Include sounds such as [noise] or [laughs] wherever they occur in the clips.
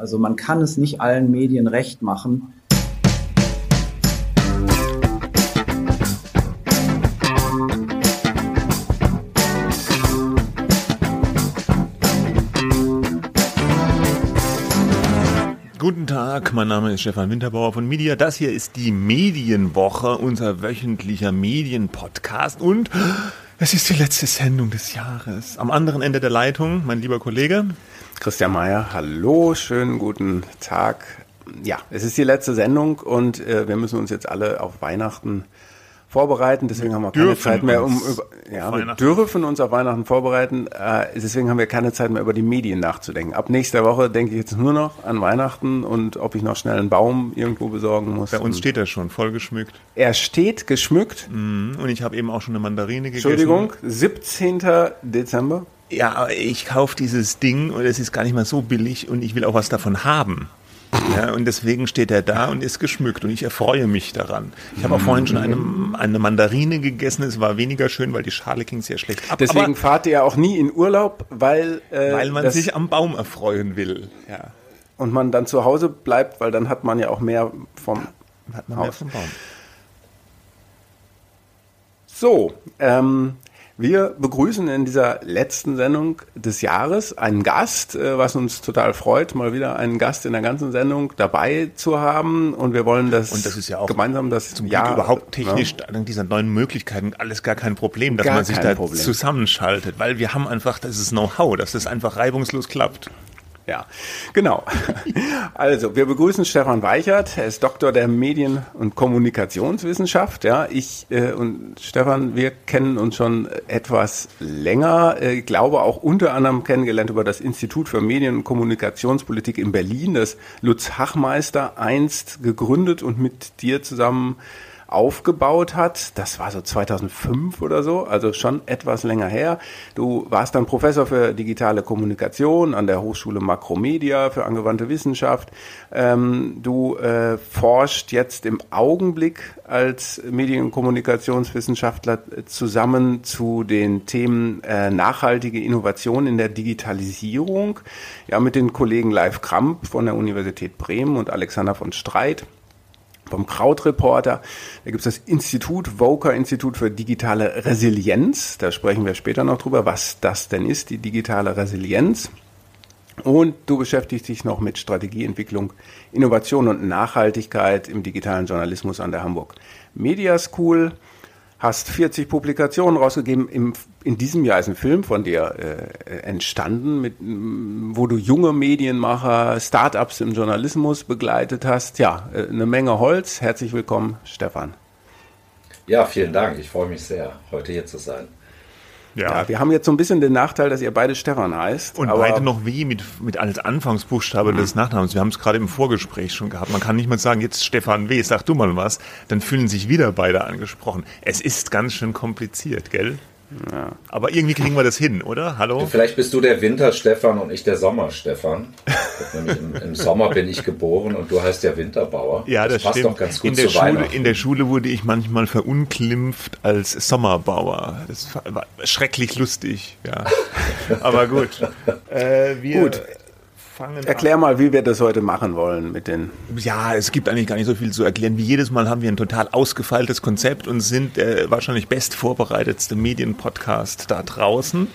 Also man kann es nicht allen Medien recht machen. Guten Tag, mein Name ist Stefan Winterbauer von Media. Das hier ist die Medienwoche, unser wöchentlicher Medienpodcast und es ist die letzte Sendung des Jahres. Am anderen Ende der Leitung, mein lieber Kollege. Christian Mayer, hallo, schönen guten Tag. Ja, es ist die letzte Sendung und äh, wir müssen uns jetzt alle auf Weihnachten vorbereiten. Deswegen haben wir keine Zeit mehr, um über, ja, wir dürfen uns auf Weihnachten vorbereiten. Äh, deswegen haben wir keine Zeit mehr über die Medien nachzudenken. Ab nächster Woche denke ich jetzt nur noch an Weihnachten und ob ich noch schnell einen Baum irgendwo besorgen muss. Bei uns steht er schon voll geschmückt. Er steht geschmückt. Mhm. Und ich habe eben auch schon eine Mandarine gegessen. Entschuldigung, 17. Dezember. Ja, ich kaufe dieses Ding und es ist gar nicht mal so billig und ich will auch was davon haben. Ja, und deswegen steht er da und ist geschmückt und ich erfreue mich daran. Ich habe auch vorhin schon eine, eine Mandarine gegessen, es war weniger schön, weil die Schale ging sehr schlecht ab. Deswegen Aber fahrt ihr auch nie in Urlaub, weil... Äh, weil man sich am Baum erfreuen will. Ja. Und man dann zu Hause bleibt, weil dann hat man ja auch mehr vom hat man Haus. Mehr vom Baum. So, ähm, wir begrüßen in dieser letzten Sendung des Jahres einen Gast, äh, was uns total freut, mal wieder einen Gast in der ganzen Sendung dabei zu haben. Und wir wollen das, und das ist ja auch gemeinsam das zum Jahr überhaupt technisch ja. dank dieser neuen Möglichkeiten alles gar kein Problem, dass gar man sich da Problem. zusammenschaltet, weil wir haben einfach das ist Know-how, dass das einfach reibungslos klappt. Ja, genau. [laughs] Also, wir begrüßen Stefan Weichert. Er ist Doktor der Medien- und Kommunikationswissenschaft. Ja, ich äh, und Stefan, wir kennen uns schon etwas länger. Äh, ich glaube auch unter anderem kennengelernt über das Institut für Medien- und Kommunikationspolitik in Berlin, das Lutz Hachmeister einst gegründet und mit dir zusammen aufgebaut hat. Das war so 2005 oder so, also schon etwas länger her. Du warst dann Professor für digitale Kommunikation an der Hochschule Makromedia für angewandte Wissenschaft. Ähm, du äh, forscht jetzt im Augenblick als Medien- und Kommunikationswissenschaftler zusammen zu den Themen äh, nachhaltige Innovation in der Digitalisierung. Ja, mit den Kollegen Live Kramp von der Universität Bremen und Alexander von Streit vom Krautreporter. Da gibt es das Institut, Voker Institut für digitale Resilienz. Da sprechen wir später noch drüber, was das denn ist, die digitale Resilienz. Und du beschäftigst dich noch mit Strategieentwicklung, Innovation und Nachhaltigkeit im digitalen Journalismus an der Hamburg Media School hast 40 Publikationen rausgegeben. Im, in diesem Jahr ist ein Film von dir äh, entstanden, mit, wo du junge Medienmacher, Startups im Journalismus begleitet hast. Ja, äh, eine Menge Holz. Herzlich willkommen, Stefan. Ja, vielen Dank. Ich freue mich sehr, heute hier zu sein. Ja. ja. wir haben jetzt so ein bisschen den Nachteil, dass ihr beide Stefan heißt. Und beide noch wie mit, mit als Anfangsbuchstabe mhm. des Nachnamens. Wir haben es gerade im Vorgespräch schon gehabt. Man kann nicht mal sagen, jetzt Stefan W., sag du mal was. Dann fühlen sich wieder beide angesprochen. Es ist ganz schön kompliziert, gell? Ja. Aber irgendwie kriegen wir das hin, oder? Hallo? Vielleicht bist du der Winter-Stefan und ich der Sommer-Stefan. im, im, Sommer bin ich geboren und du heißt ja Winterbauer. Ja, das, das passt stimmt. doch ganz gut in der, zu Schule, in der Schule wurde ich manchmal verunglimpft als Sommerbauer. Das war schrecklich lustig, ja. [laughs] Aber gut. Äh, wir, gut fangen Erklär an. mal, wie wir das heute machen wollen mit den. Ja, es gibt eigentlich gar nicht so viel zu erklären. Wie jedes Mal haben wir ein total ausgefeiltes Konzept und sind der wahrscheinlich best vorbereitetste Medienpodcast da draußen.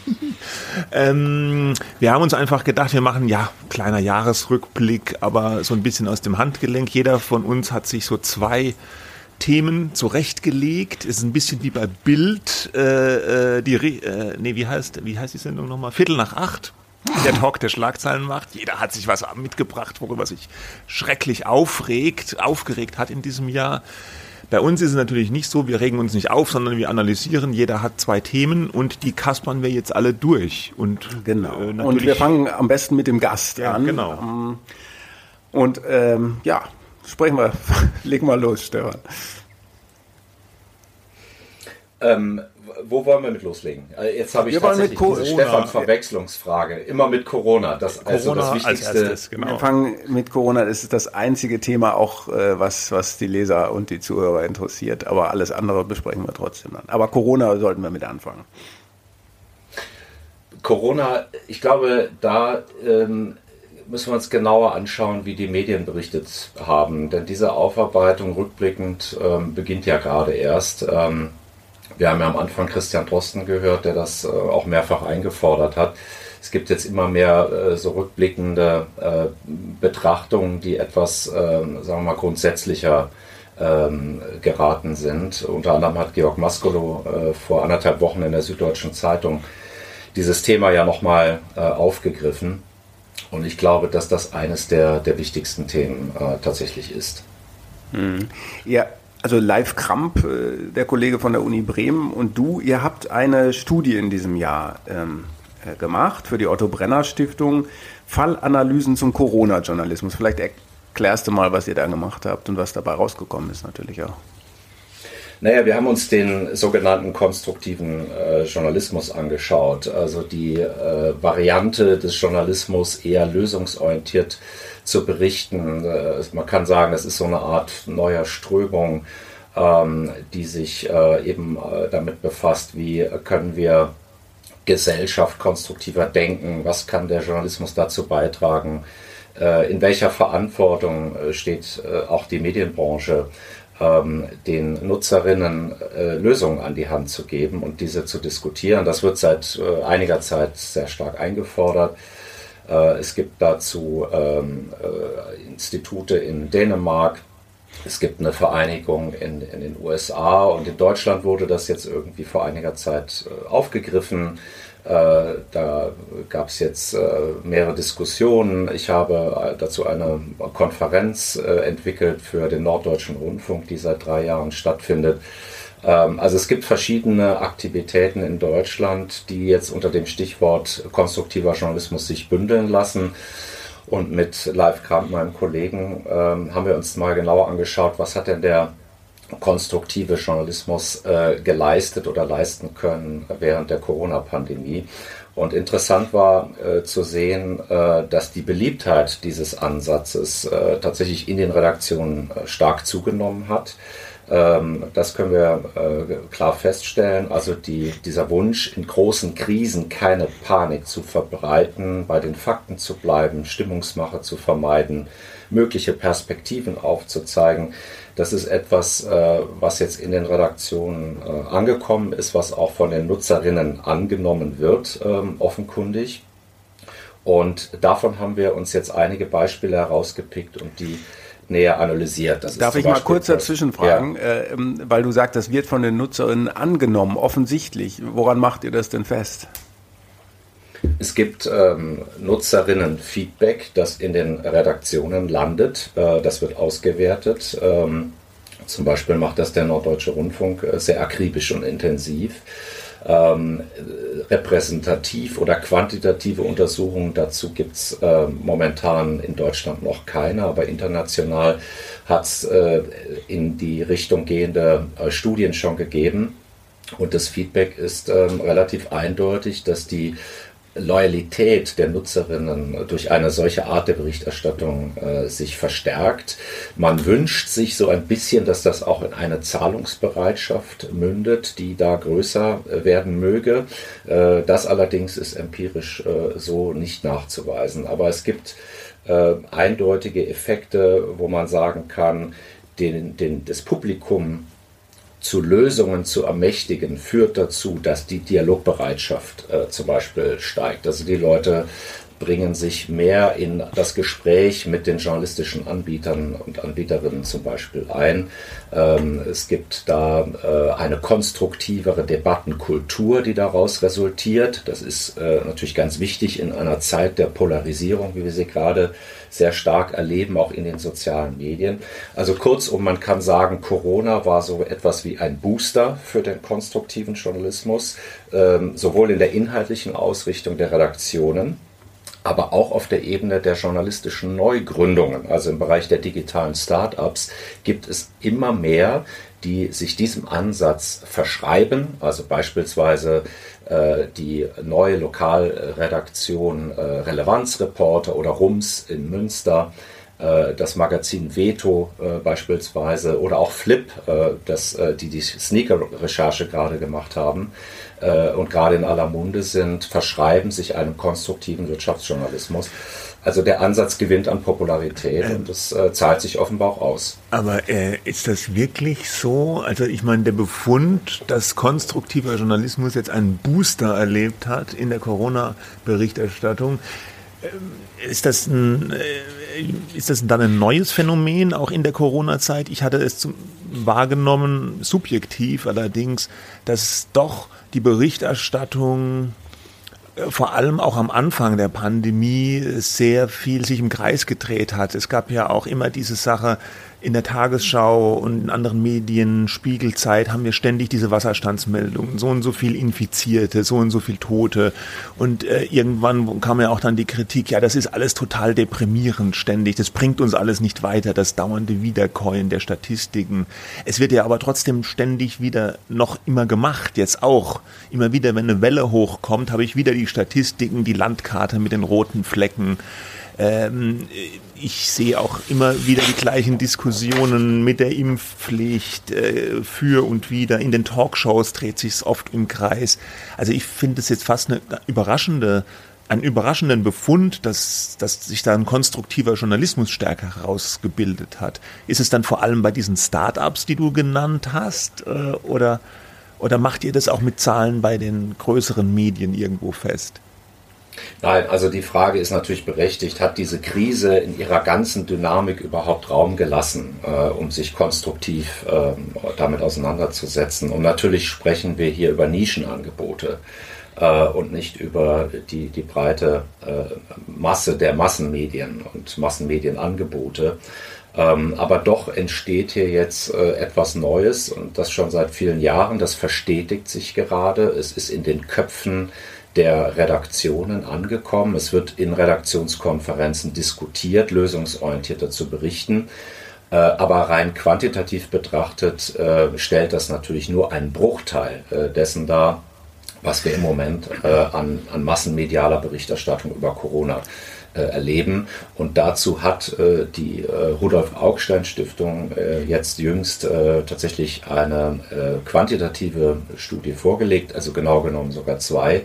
[laughs] ähm, wir haben uns einfach gedacht, wir machen ja kleiner Jahresrückblick, aber so ein bisschen aus dem Handgelenk. Jeder von uns hat sich so zwei Themen zurechtgelegt. Es ist ein bisschen wie bei Bild, äh, äh die, äh, nee, wie heißt, wie heißt die Sendung nochmal? Viertel nach acht der Talk der Schlagzeilen macht. Jeder hat sich was mitgebracht, worüber sich schrecklich aufregt, aufgeregt hat in diesem Jahr. Bei uns ist es natürlich nicht so, wir regen uns nicht auf, sondern wir analysieren. Jeder hat zwei Themen und die kaspern wir jetzt alle durch. Und, genau. Äh, und wir fangen am besten mit dem Gast ja, an. Genau. Ähm, und ähm, ja, sprechen wir, [laughs] legen wir los, Stefan. Ähm, wo wollen wir mit loslegen? Äh, jetzt habe ich wir tatsächlich diese Stefan-Verwechslungsfrage. Immer mit Corona. Das, Corona also das Wichtigste. Erstes, genau. Wir fangen mit Corona. Das ist das einzige Thema auch, äh, was, was die Leser und die Zuhörer interessiert. Aber alles andere besprechen wir trotzdem dann. Aber Corona sollten wir mit anfangen. Corona, ich glaube, da ähm, müssen wir uns genauer anschauen, wie die Medien berichtet haben. Denn diese Aufarbeitung rückblickend ähm, beginnt ja gerade erst. Ähm, wir haben ja am Anfang Christian Drosten gehört, der das äh, auch mehrfach eingefordert hat. Es gibt jetzt immer mehr äh, so rückblickende äh, Betrachtungen, die etwas, ähm, sagen wir mal, grundsätzlicher ähm, geraten sind. Unter anderem hat Georg Maskolo vor anderthalb Wochen in der Süddeutschen Zeitung dieses Thema ja nochmal aufgegriffen. Und ich glaube, dass das eines der, der wichtigsten Themen tatsächlich ist. Hm. Ja, also Live Kramp, äh, der Kollege von der Uni Bremen und du, ihr habt eine Studie in diesem Jahr ähm, äh, gemacht für die Otto Brenner Stiftung. Fallanalysen zum Corona-Journalismus. Vielleicht erklärst du mal, was ihr da gemacht habt und was dabei rausgekommen ist natürlich auch. Naja, wir haben uns den sogenannten konstruktiven äh, Journalismus angeschaut, also die äh, Variante des Journalismus eher lösungsorientiert zu berichten. Äh, man kann sagen, das ist so eine Art neuer Strömung, ähm, die sich äh, eben äh, damit befasst, wie können wir Gesellschaft konstruktiver denken, was kann der Journalismus dazu beitragen, in welcher Verantwortung steht auch die Medienbranche ähm, den Nutzerinnen Lösungen an die Hand zu geben und diese zu diskutieren. Das wird seit einiger Zeit sehr stark eingefordert. Äh, es gibt dazu ähm, äh, Institute in Dänemark. Es gibt eine Vereinigung in, in, den USA und in Deutschland wurde das jetzt irgendwie vor einiger Zeit äh, aufgegriffen. Da gab es jetzt mehrere Diskussionen. Ich habe dazu eine Konferenz entwickelt für den Norddeutschen Rundfunk, die seit drei Jahren stattfindet. Ähm, also es gibt verschiedene Aktivitäten in Deutschland, die jetzt unter dem Stichwort konstruktiver Journalismus sich bündeln lassen. Und mit Live Kramp, meinem Kollegen, ähm, haben wir uns mal genauer angeschaut, was hat denn der konstruktive Journalismus äh, geleistet oder leisten können während der Corona-Pandemie. Und interessant war äh, zu sehen, äh, dass die Beliebtheit dieses Ansatzes äh, tatsächlich in den Redaktionen äh, stark zugenommen hat. Ähm, das können wir äh, klar feststellen. Also die, dieser Wunsch, in großen Krisen keine Panik zu verbreiten, bei den Fakten zu bleiben, Stimmungsmache zu vermeiden, mögliche Perspektiven aufzuzeigen, das ist etwas, äh, was jetzt in den Redaktionen äh, angekommen ist, was auch von den Nutzerinnen angenommen wird, ähm, offenkundig. Und davon haben wir uns jetzt einige Beispiele herausgepickt und die näher analysiert. Das Darf ich mal kurz dazwischen fragen, ja. äh, ähm, weil du sagst, das wird von den Nutzerinnen angenommen, offensichtlich. Woran macht ihr das denn fest? Es gibt ähm, Nutzerinnen-Feedback, das in den Redaktionen landet. Äh, das wird ausgewertet. Ähm, zum Beispiel macht das der Norddeutsche Rundfunk äh, sehr akribisch und intensiv. Ähm, repräsentativ oder quantitative Untersuchungen dazu gibt es äh, momentan in Deutschland noch keine, aber international hat es äh, in die Richtung gehende äh, Studien schon gegeben. Und das Feedback ist ähm, relativ eindeutig, dass die Loyalität der Nutzerinnen durch eine solche Art der Berichterstattung äh, sich verstärkt. Man wünscht sich so ein bisschen, dass das auch in eine Zahlungsbereitschaft mündet, die da größer äh, werden möge. Äh, das allerdings ist empirisch äh, so nicht nachzuweisen. Aber es gibt äh, eindeutige Effekte, wo man sagen kann, den, den, das Publikum zu Lösungen zu ermächtigen, führt dazu, dass die Dialogbereitschaft äh, zum Beispiel steigt. Also die Leute bringen sich mehr in das Gespräch mit den journalistischen Anbietern und Anbieterinnen zum Beispiel ein. Ähm, es gibt da äh, eine konstruktivere Debattenkultur, die daraus resultiert. Das ist äh, natürlich ganz wichtig in einer Zeit der Polarisierung, wie wir sie gerade sehr stark erleben, auch in den sozialen Medien. Also kurzum, man kann sagen, Corona war so etwas wie ein Booster für den konstruktiven Journalismus, ähm, sowohl in der inhaltlichen Ausrichtung der Redaktionen, aber auch auf der Ebene der journalistischen Neugründungen, also im Bereich der digitalen Startups, gibt es immer mehr, die sich diesem Ansatz verschreiben, also beispielsweise die neue Lokalredaktion äh, Relevanzreporter oder RUMS in Münster, äh, das Magazin Veto äh, beispielsweise oder auch Flip, äh, das, die die Sneaker-Recherche gerade gemacht haben, äh, und gerade in aller Munde sind, verschreiben sich einem konstruktiven Wirtschaftsjournalismus. Also der Ansatz gewinnt an Popularität ähm, und das äh, zahlt sich offenbar auch aus. Aber äh, ist das wirklich so? Also ich meine, der Befund, dass konstruktiver Journalismus jetzt einen Booster erlebt hat in der Corona-Berichterstattung, äh, ist das, ein, äh, ist das dann ein neues Phänomen auch in der Corona-Zeit? Ich hatte es zum, wahrgenommen, subjektiv allerdings, dass doch die Berichterstattung vor allem auch am Anfang der Pandemie sehr viel sich im Kreis gedreht hat. Es gab ja auch immer diese Sache, in der Tagesschau und in anderen Medien, Spiegelzeit, haben wir ständig diese Wasserstandsmeldungen. So und so viel Infizierte, so und so viel Tote. Und äh, irgendwann kam ja auch dann die Kritik, ja, das ist alles total deprimierend ständig. Das bringt uns alles nicht weiter, das dauernde Wiederkäuen der Statistiken. Es wird ja aber trotzdem ständig wieder noch immer gemacht, jetzt auch. Immer wieder, wenn eine Welle hochkommt, habe ich wieder die Statistiken, die Landkarte mit den roten Flecken. Ähm, ich sehe auch immer wieder die gleichen Diskussionen mit der Impfpflicht äh, für und wieder. In den Talkshows dreht sich es oft im Kreis. Also ich finde es jetzt fast eine überraschende einen überraschenden Befund, dass, dass sich da ein konstruktiver Journalismus stärker herausgebildet hat. Ist es dann vor allem bei diesen Start-ups, die du genannt hast, äh, oder, oder macht ihr das auch mit Zahlen bei den größeren Medien irgendwo fest? Nein, also die Frage ist natürlich berechtigt, hat diese Krise in ihrer ganzen Dynamik überhaupt Raum gelassen, äh, um sich konstruktiv äh, damit auseinanderzusetzen? Und natürlich sprechen wir hier über Nischenangebote äh, und nicht über die, die breite äh, Masse der Massenmedien und Massenmedienangebote. Ähm, aber doch entsteht hier jetzt äh, etwas Neues und das schon seit vielen Jahren. Das verstetigt sich gerade. Es ist in den Köpfen der Redaktionen angekommen. Es wird in Redaktionskonferenzen diskutiert, lösungsorientierter zu berichten. Äh, aber rein quantitativ betrachtet äh, stellt das natürlich nur einen Bruchteil äh, dessen dar, was wir im Moment an, an massenmedialer Berichterstattung über Corona erleben. Und dazu hat die Rudolf Augstein Stiftung jetzt jüngst tatsächlich eine quantitative Studie vorgelegt, also genau genommen sogar zwei,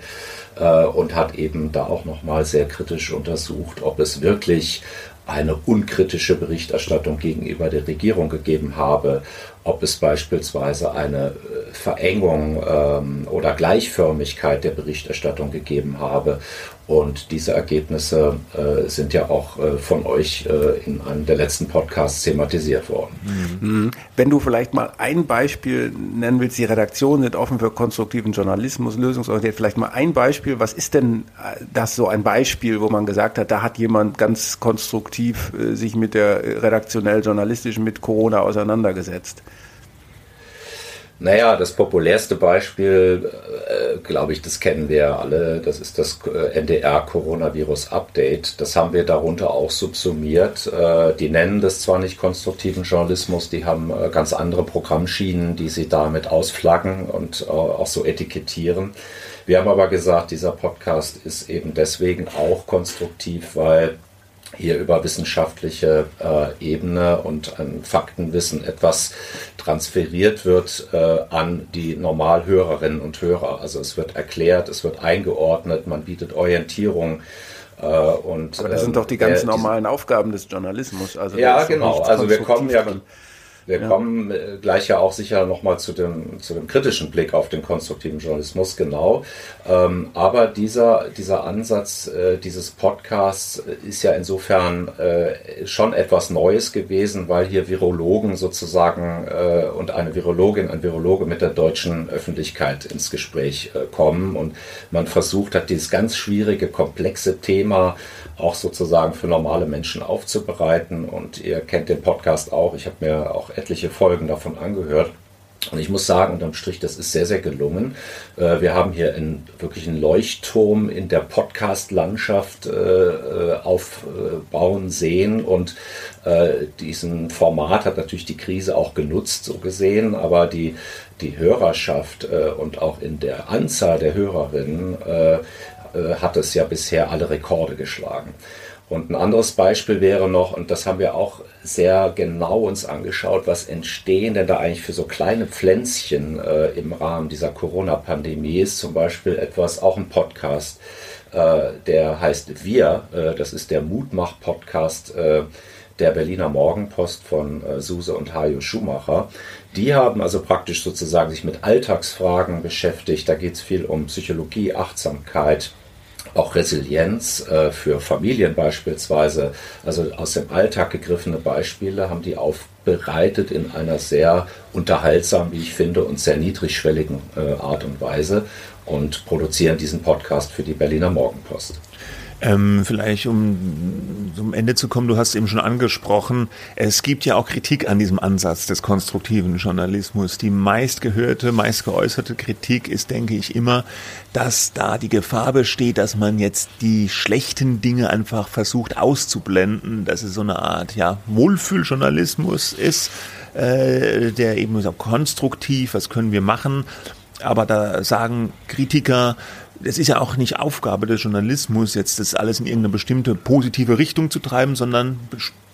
äh, und hat eben da auch nochmal sehr kritisch untersucht, ob es wirklich eine unkritische Berichterstattung gegenüber der Regierung gegeben habe, ob es beispielsweise eine äh, Verengung ähm, oder Gleichförmigkeit der Berichterstattung gegeben habe und diese Ergebnisse äh, sind ja auch äh, von euch äh, in einem der letzten Podcasts thematisiert worden. Mhm. Wenn du vielleicht mal ein Beispiel nennen willst, die Redaktionen sind offen für konstruktiven Journalismus, lösungsorientiert, vielleicht mal ein Beispiel, was ist denn äh, das so ein Beispiel, wo man gesagt hat, da hat jemand ganz konstruktiv äh, sich mit der redaktionell-journalistischen, mit Corona auseinandergesetzt? Naja, das populärste Beispiel, äh, glaube ich, das kennen wir alle. Das ist das äh, NDR Coronavirus Update. Das haben wir darunter auch subsumiert. Äh, die nennen das zwar nicht konstruktiven Journalismus, die haben äh, ganz andere Programmschienen, die sie damit ausflaggen und äh, auch so etikettieren. Wir haben aber gesagt, dieser Podcast ist eben deswegen auch konstruktiv, weil hier über wissenschaftliche äh, Ebene und ein Faktenwissen etwas transferiert wird äh, an die Normalhörerinnen und Hörer. Also es wird erklärt, es wird eingeordnet, man bietet Orientierung. Äh, und, Aber das sind doch die ähm, ganz normalen Aufgaben des Journalismus. Also ja, genau. Also wir kommen ja. Drin. Wir ja. kommen äh, gleich ja auch sicher nochmal zu dem, zu dem kritischen Blick auf den konstruktiven Journalismus, genau. Ähm, aber dieser, dieser Ansatz äh, dieses Podcasts ist ja insofern äh, schon etwas Neues gewesen, weil hier Virologen sozusagen äh, und eine Virologin, ein Virologe mit der deutschen Öffentlichkeit ins Gespräch äh, kommen und man versucht hat, dieses ganz schwierige, komplexe Thema auch sozusagen für normale Menschen aufzubereiten. Und ihr kennt den Podcast auch. Ich habe mir auch etliche Folgen davon angehört. Und ich muss sagen, unterm Strich, das ist sehr, sehr gelungen. Äh, wir haben hier einen, wirklich einen Leuchtturm in der Podcast-Landschaft äh, äh, aufbauen sehen. Und diesen Format hat natürlich die Krise auch genutzt, so gesehen. Aber die, die Hörerschaft und auch in der Anzahl der Hörerinnen hat es ja bisher alle Rekorde geschlagen. Und ein anderes Beispiel wäre noch, und das haben wir auch sehr genau uns angeschaut, was entstehen denn da eigentlich für so kleine Pflänzchen äh, im Rahmen dieser Corona-Pandemie ist. Zum Beispiel etwas, auch ein Podcast, äh, der heißt Wir, äh, das ist der Mutmach-Podcast äh, der Berliner Morgenpost von äh, Suse und Hajo Schumacher. Die haben also praktisch sozusagen sich mit Alltagsfragen beschäftigt. Da geht es viel um Psychologie, Achtsamkeit, auch Resilienz äh, für Familien beispielsweise, also aus dem Alltag gegriffene Beispiele haben die aufbereitet in einer sehr unterhaltsamen, wie ich finde, und sehr niedrigschwelligen äh, Art und Weise und produzieren diesen Podcast für die Berliner Morgenpost. Ähm, vielleicht um zum Ende zu kommen, du hast eben schon angesprochen, es gibt ja auch Kritik an diesem Ansatz des konstruktiven Journalismus. Die meistgehörte, meist geäußerte Kritik ist, denke ich, immer, dass da die Gefahr besteht, dass man jetzt die schlechten Dinge einfach versucht auszublenden, dass es so eine Art ja, Wohlfühljournalismus ist, äh, der eben so konstruktiv, was können wir machen, aber da sagen Kritiker, es ist ja auch nicht Aufgabe des Journalismus, jetzt das alles in irgendeine bestimmte positive Richtung zu treiben, sondern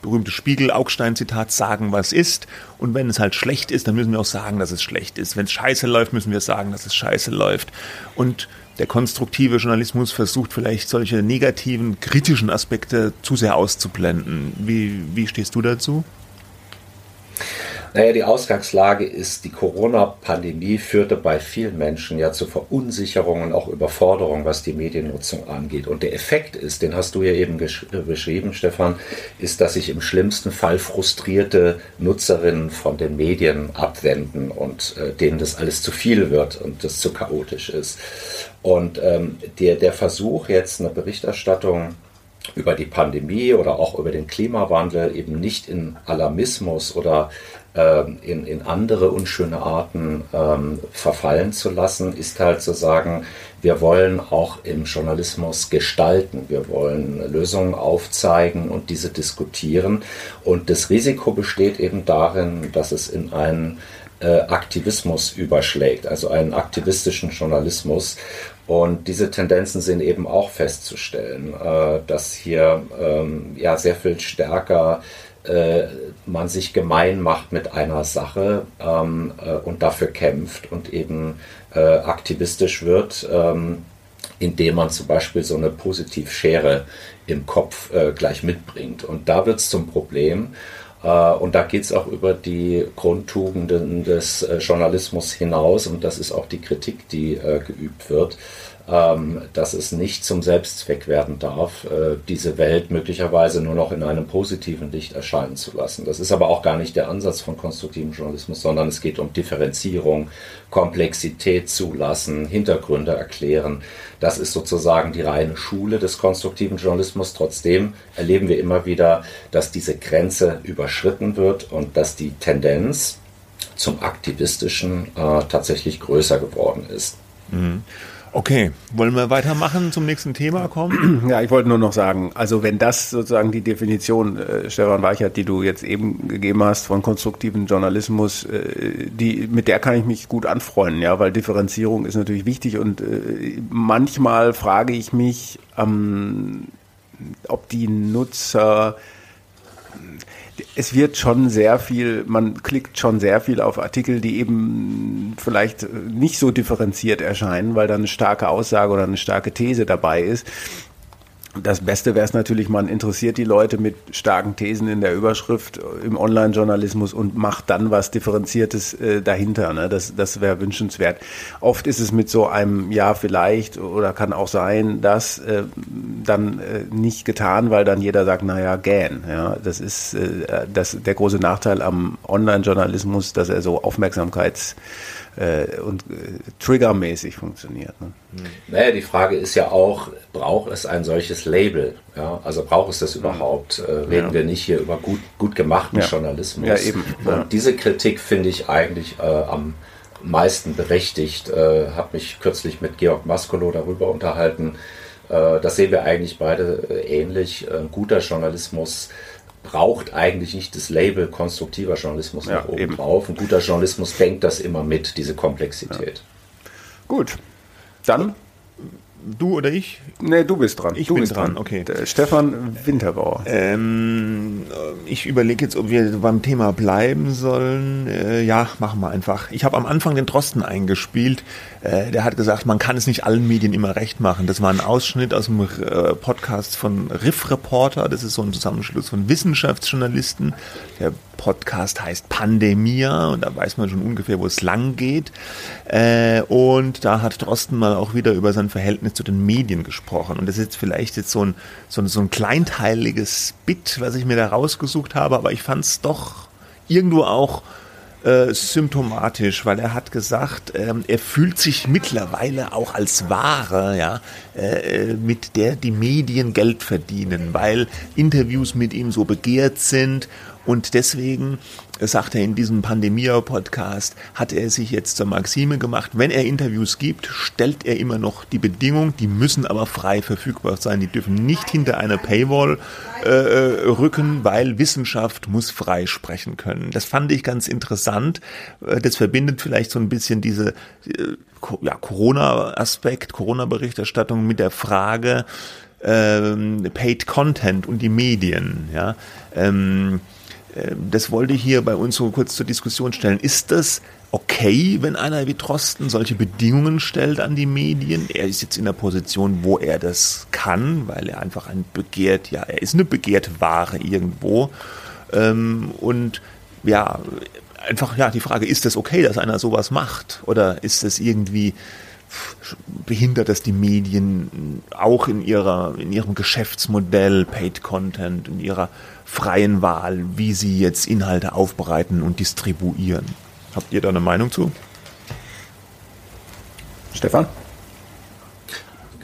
berühmtes Spiegel-Augstein-Zitat sagen, was ist. Und wenn es halt schlecht ist, dann müssen wir auch sagen, dass es schlecht ist. Wenn es scheiße läuft, müssen wir sagen, dass es scheiße läuft. Und der konstruktive Journalismus versucht vielleicht solche negativen, kritischen Aspekte zu sehr auszublenden. Wie, wie stehst du dazu? Naja, die Ausgangslage ist, die Corona-Pandemie führte bei vielen Menschen ja zu Verunsicherungen, auch Überforderungen, was die Mediennutzung angeht. Und der Effekt ist, den hast du ja eben äh, beschrieben, Stefan, ist, dass sich im schlimmsten Fall frustrierte Nutzerinnen von den Medien abwenden und äh, denen das alles zu viel wird und das zu chaotisch ist. Und ähm, der, der Versuch, jetzt eine Berichterstattung über die Pandemie oder auch über den Klimawandel eben nicht in Alarmismus oder in, in andere unschöne Arten ähm, verfallen zu lassen, ist halt zu sagen, wir wollen auch im Journalismus gestalten, wir wollen Lösungen aufzeigen und diese diskutieren. Und das Risiko besteht eben darin, dass es in einen äh, Aktivismus überschlägt, also einen aktivistischen Journalismus. Und diese Tendenzen sind eben auch festzustellen, äh, dass hier ähm, ja sehr viel stärker äh, man sich gemein macht mit einer Sache ähm, äh, und dafür kämpft und eben äh, aktivistisch wird, ähm, indem man zum Beispiel so eine Positivschere im Kopf äh, gleich mitbringt. Und da wird es zum Problem. Äh, und da geht es auch über die Grundtugenden des äh, Journalismus hinaus. Und das ist auch die Kritik, die geübt wird ähm, dass es nicht zum Selbstzweck werden darf, äh, diese Welt möglicherweise nur noch in einem positiven Licht erscheinen zu lassen. Das ist aber auch gar nicht der Ansatz von konstruktivem Journalismus, sondern es geht um Differenzierung, Komplexität zulassen, Hintergründe erklären. Das ist sozusagen die reine Schule des konstruktiven Journalismus. Trotzdem erleben wir immer wieder, dass diese Grenze überschritten wird und dass die Tendenz zum Aktivistischen äh, tatsächlich größer geworden ist. Mhm. Okay, wollen wir weitermachen, zum nächsten Thema kommen? [clears throat] Ja, ich wollte nur noch sagen, also wenn das sozusagen die Definition, äh, Stefan Weichert, die du jetzt eben gegeben hast von konstruktiven Journalismus, äh, die, mit der kann ich mich gut anfreunden, ja, weil Differenzierung ist natürlich wichtig und äh, manchmal frage ich mich, ähm, ob die Nutzer es wird schon sehr viel, man klickt schon sehr viel auf Artikel, die eben vielleicht nicht so differenziert erscheinen, weil da eine starke Aussage oder eine starke These dabei ist. Das Beste wäre es natürlich, man interessiert die Leute mit starken Thesen in der Überschrift im Online-Journalismus und macht dann was Differenziertes äh, dahinter. Ne? Das, das wäre wünschenswert. Oft ist es mit so einem Ja vielleicht oder kann auch sein, dass äh, dann äh, nicht getan, weil dann jeder sagt, naja, gähn. Ja? Das ist äh, das, der große Nachteil am Online-Journalismus, dass er so Aufmerksamkeits- äh, und äh, triggermäßig funktioniert. Ne? Naja, die Frage ist ja auch, braucht es ein solches Label? Ja? Also braucht es das überhaupt? Äh, reden ja. wir nicht hier über gut, gut gemachten ja. Journalismus? Ja, eben. Und diese Kritik finde ich eigentlich äh, am meisten berechtigt. Äh, Habe mich kürzlich mit Georg Maskolo darüber unterhalten. Äh, das sehen wir eigentlich beide äh, ähnlich. Guter Journalismus braucht eigentlich nicht das Label konstruktiver Journalismus ja, nach oben eben. drauf. Ein guter Journalismus denkt das immer mit, diese Komplexität. Ja. Gut, dann Du oder ich? Nee, du bist dran. Ich du bin bist dran, okay. Der Stefan Winterbauer. Ähm, ich überlege jetzt, ob wir beim Thema bleiben sollen. Äh, ja, machen wir einfach. Ich habe am Anfang den Drosten eingespielt. Äh, der hat gesagt, man kann es nicht allen Medien immer recht machen. Das war ein Ausschnitt aus dem äh, Podcast von Riff Reporter. Das ist so ein Zusammenschluss von Wissenschaftsjournalisten. Der Podcast heißt Pandemia und da weiß man schon ungefähr, wo es lang geht. Äh, und da hat Drosten mal auch wieder über sein Verhältnis zu den Medien gesprochen. Und das ist jetzt vielleicht jetzt so ein, so ein, so ein kleinteiliges Bit, was ich mir da rausgesucht habe, aber ich fand es doch irgendwo auch äh, symptomatisch, weil er hat gesagt, ähm, er fühlt sich mittlerweile auch als Ware, ja, äh, mit der die Medien Geld verdienen, weil Interviews mit ihm so begehrt sind und deswegen sagt er in diesem Pandemia-Podcast, hat er sich jetzt zur Maxime gemacht, wenn er Interviews gibt, stellt er immer noch die Bedingung, die müssen aber frei verfügbar sein, die dürfen nicht hinter einer Paywall äh, äh rücken, weil Wissenschaft muss frei sprechen können. Das fand ich ganz interessant. Äh, das verbindet vielleicht so ein bisschen diese äh, ja, Corona-Aspekt, Corona-Berichterstattung mit der Frage, ähm, Paid Content und die Medien. Ja, ähm, das wollte ich hier bei uns so kurz zur Diskussion stellen. Ist das okay, wenn einer wie Trosten solche Bedingungen stellt an die Medien? Er ist jetzt in der Position, wo er das kann, weil er einfach ein begehrt, ja, er ist eine begehrte Ware irgendwo. Ähm, und ja, einfach, ja, die Frage, ist das okay, dass einer sowas macht? Oder ist das irgendwie behindert das die Medien auch in ihrer, in ihrem Geschäftsmodell, Paid Content, in ihrer freien Wahl, wie sie jetzt Inhalte aufbereiten und distribuieren. Habt ihr da eine Meinung zu? Stefan?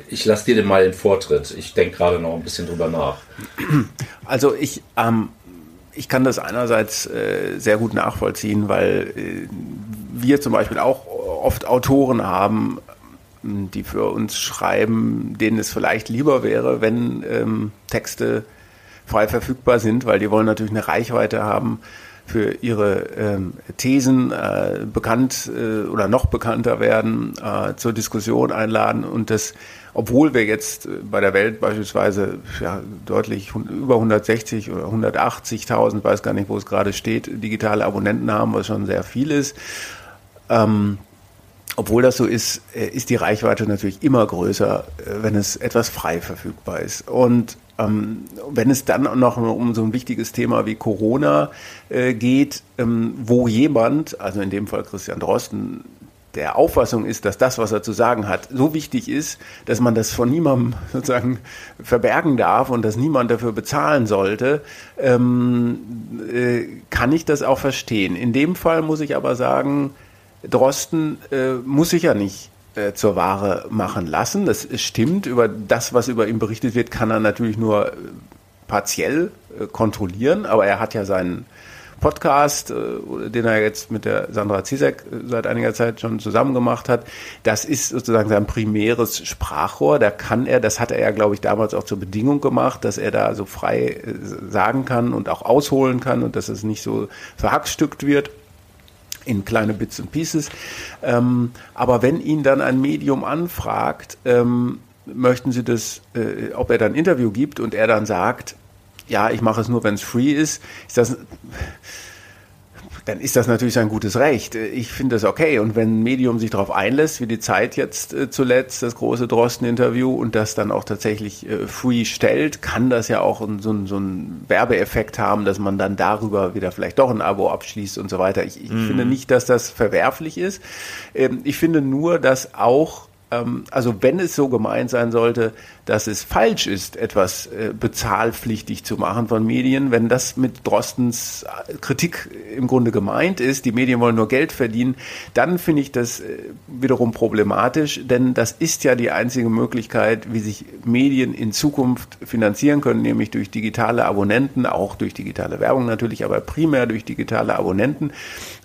Ich lasse dir mal den Vortritt. Ich denke gerade noch ein bisschen drüber nach. Also ich, ähm, ich kann das einerseits äh, sehr gut nachvollziehen, weil äh, wir zum Beispiel auch oft Autoren haben, die für uns schreiben, denen es vielleicht lieber wäre, wenn ähm, Texte frei verfügbar sind, weil die wollen natürlich eine Reichweite haben für ihre ähm, Thesen äh, bekannt äh, oder noch bekannter werden, äh, zur Diskussion einladen und das, obwohl wir jetzt äh, bei der Welt beispielsweise ja, deutlich über 160 oder 180.000, weiß gar nicht, wo es gerade steht, digitale Abonnenten haben, was schon sehr viel ist. Ähm, obwohl das so ist, äh, ist die Reichweite natürlich immer größer, äh, wenn es etwas frei verfügbar ist. Und ähm, wenn es dann noch um so ein wichtiges Thema wie Corona äh, geht, ähm, wo jemand, also in dem Fall Christian Drosten, der Auffassung ist, dass das, was er zu sagen hat, so wichtig ist, dass man das von niemandem [laughs] sozusagen verbergen darf und dass niemand dafür bezahlen sollte, ähm, äh, kann ich das auch verstehen. In dem Fall muss ich aber sagen, Drosten äh, muss sich ja nicht äh, zur Ware machen lassen. Das stimmt. Über das, was über ihn berichtet wird, kann er natürlich nur äh, partiell äh, kontrollieren. Aber er hat ja seinen Podcast, äh, den er jetzt mit der Sandra Zizek seit einiger Zeit schon zusammen gemacht hat. Das ist sozusagen sein primäres Sprachrohr. Da kann er, das hat er ja, glaube ich, damals auch zur Bedingung gemacht, dass er da so frei sagen kann und auch ausholen kann und dass es nicht so verhackstückt wird in kleine Bits und Pieces. Ähm, aber wenn ihn dann ein Medium anfragt, ähm, möchten Sie das, äh, ob er dann ein Interview gibt und er dann sagt, ja, ich mache es nur, wenn es free ist, ist das dann ist das natürlich sein gutes Recht. Ich finde das okay. Und wenn ein Medium sich darauf einlässt, wie die Zeit jetzt äh, zuletzt, das große Drosten-Interview und das dann auch tatsächlich äh, free stellt, kann das ja auch so, einen Werbeeffekt haben, dass man dann darüber wieder vielleicht doch ein Abo abschließt und so weiter. Ich, ich mm. finde nicht, dass das verwerflich ist. Ähm, ich finde nur, dass auch ähm, also wenn es so gemeint sein sollte, dass es falsch ist, etwas äh, bezahlpflichtig zu machen von Medien, wenn das mit Drostens äh, Kritik im Grunde gemeint ist, die Medien wollen nur Geld verdienen, dann finde ich das äh, wiederum problematisch, denn das ist ja die einzige Möglichkeit, wie sich Medien in Zukunft finanzieren können, nämlich durch digitale Abonnenten, auch durch digitale Werbung natürlich, aber primär durch digitale Abonnenten.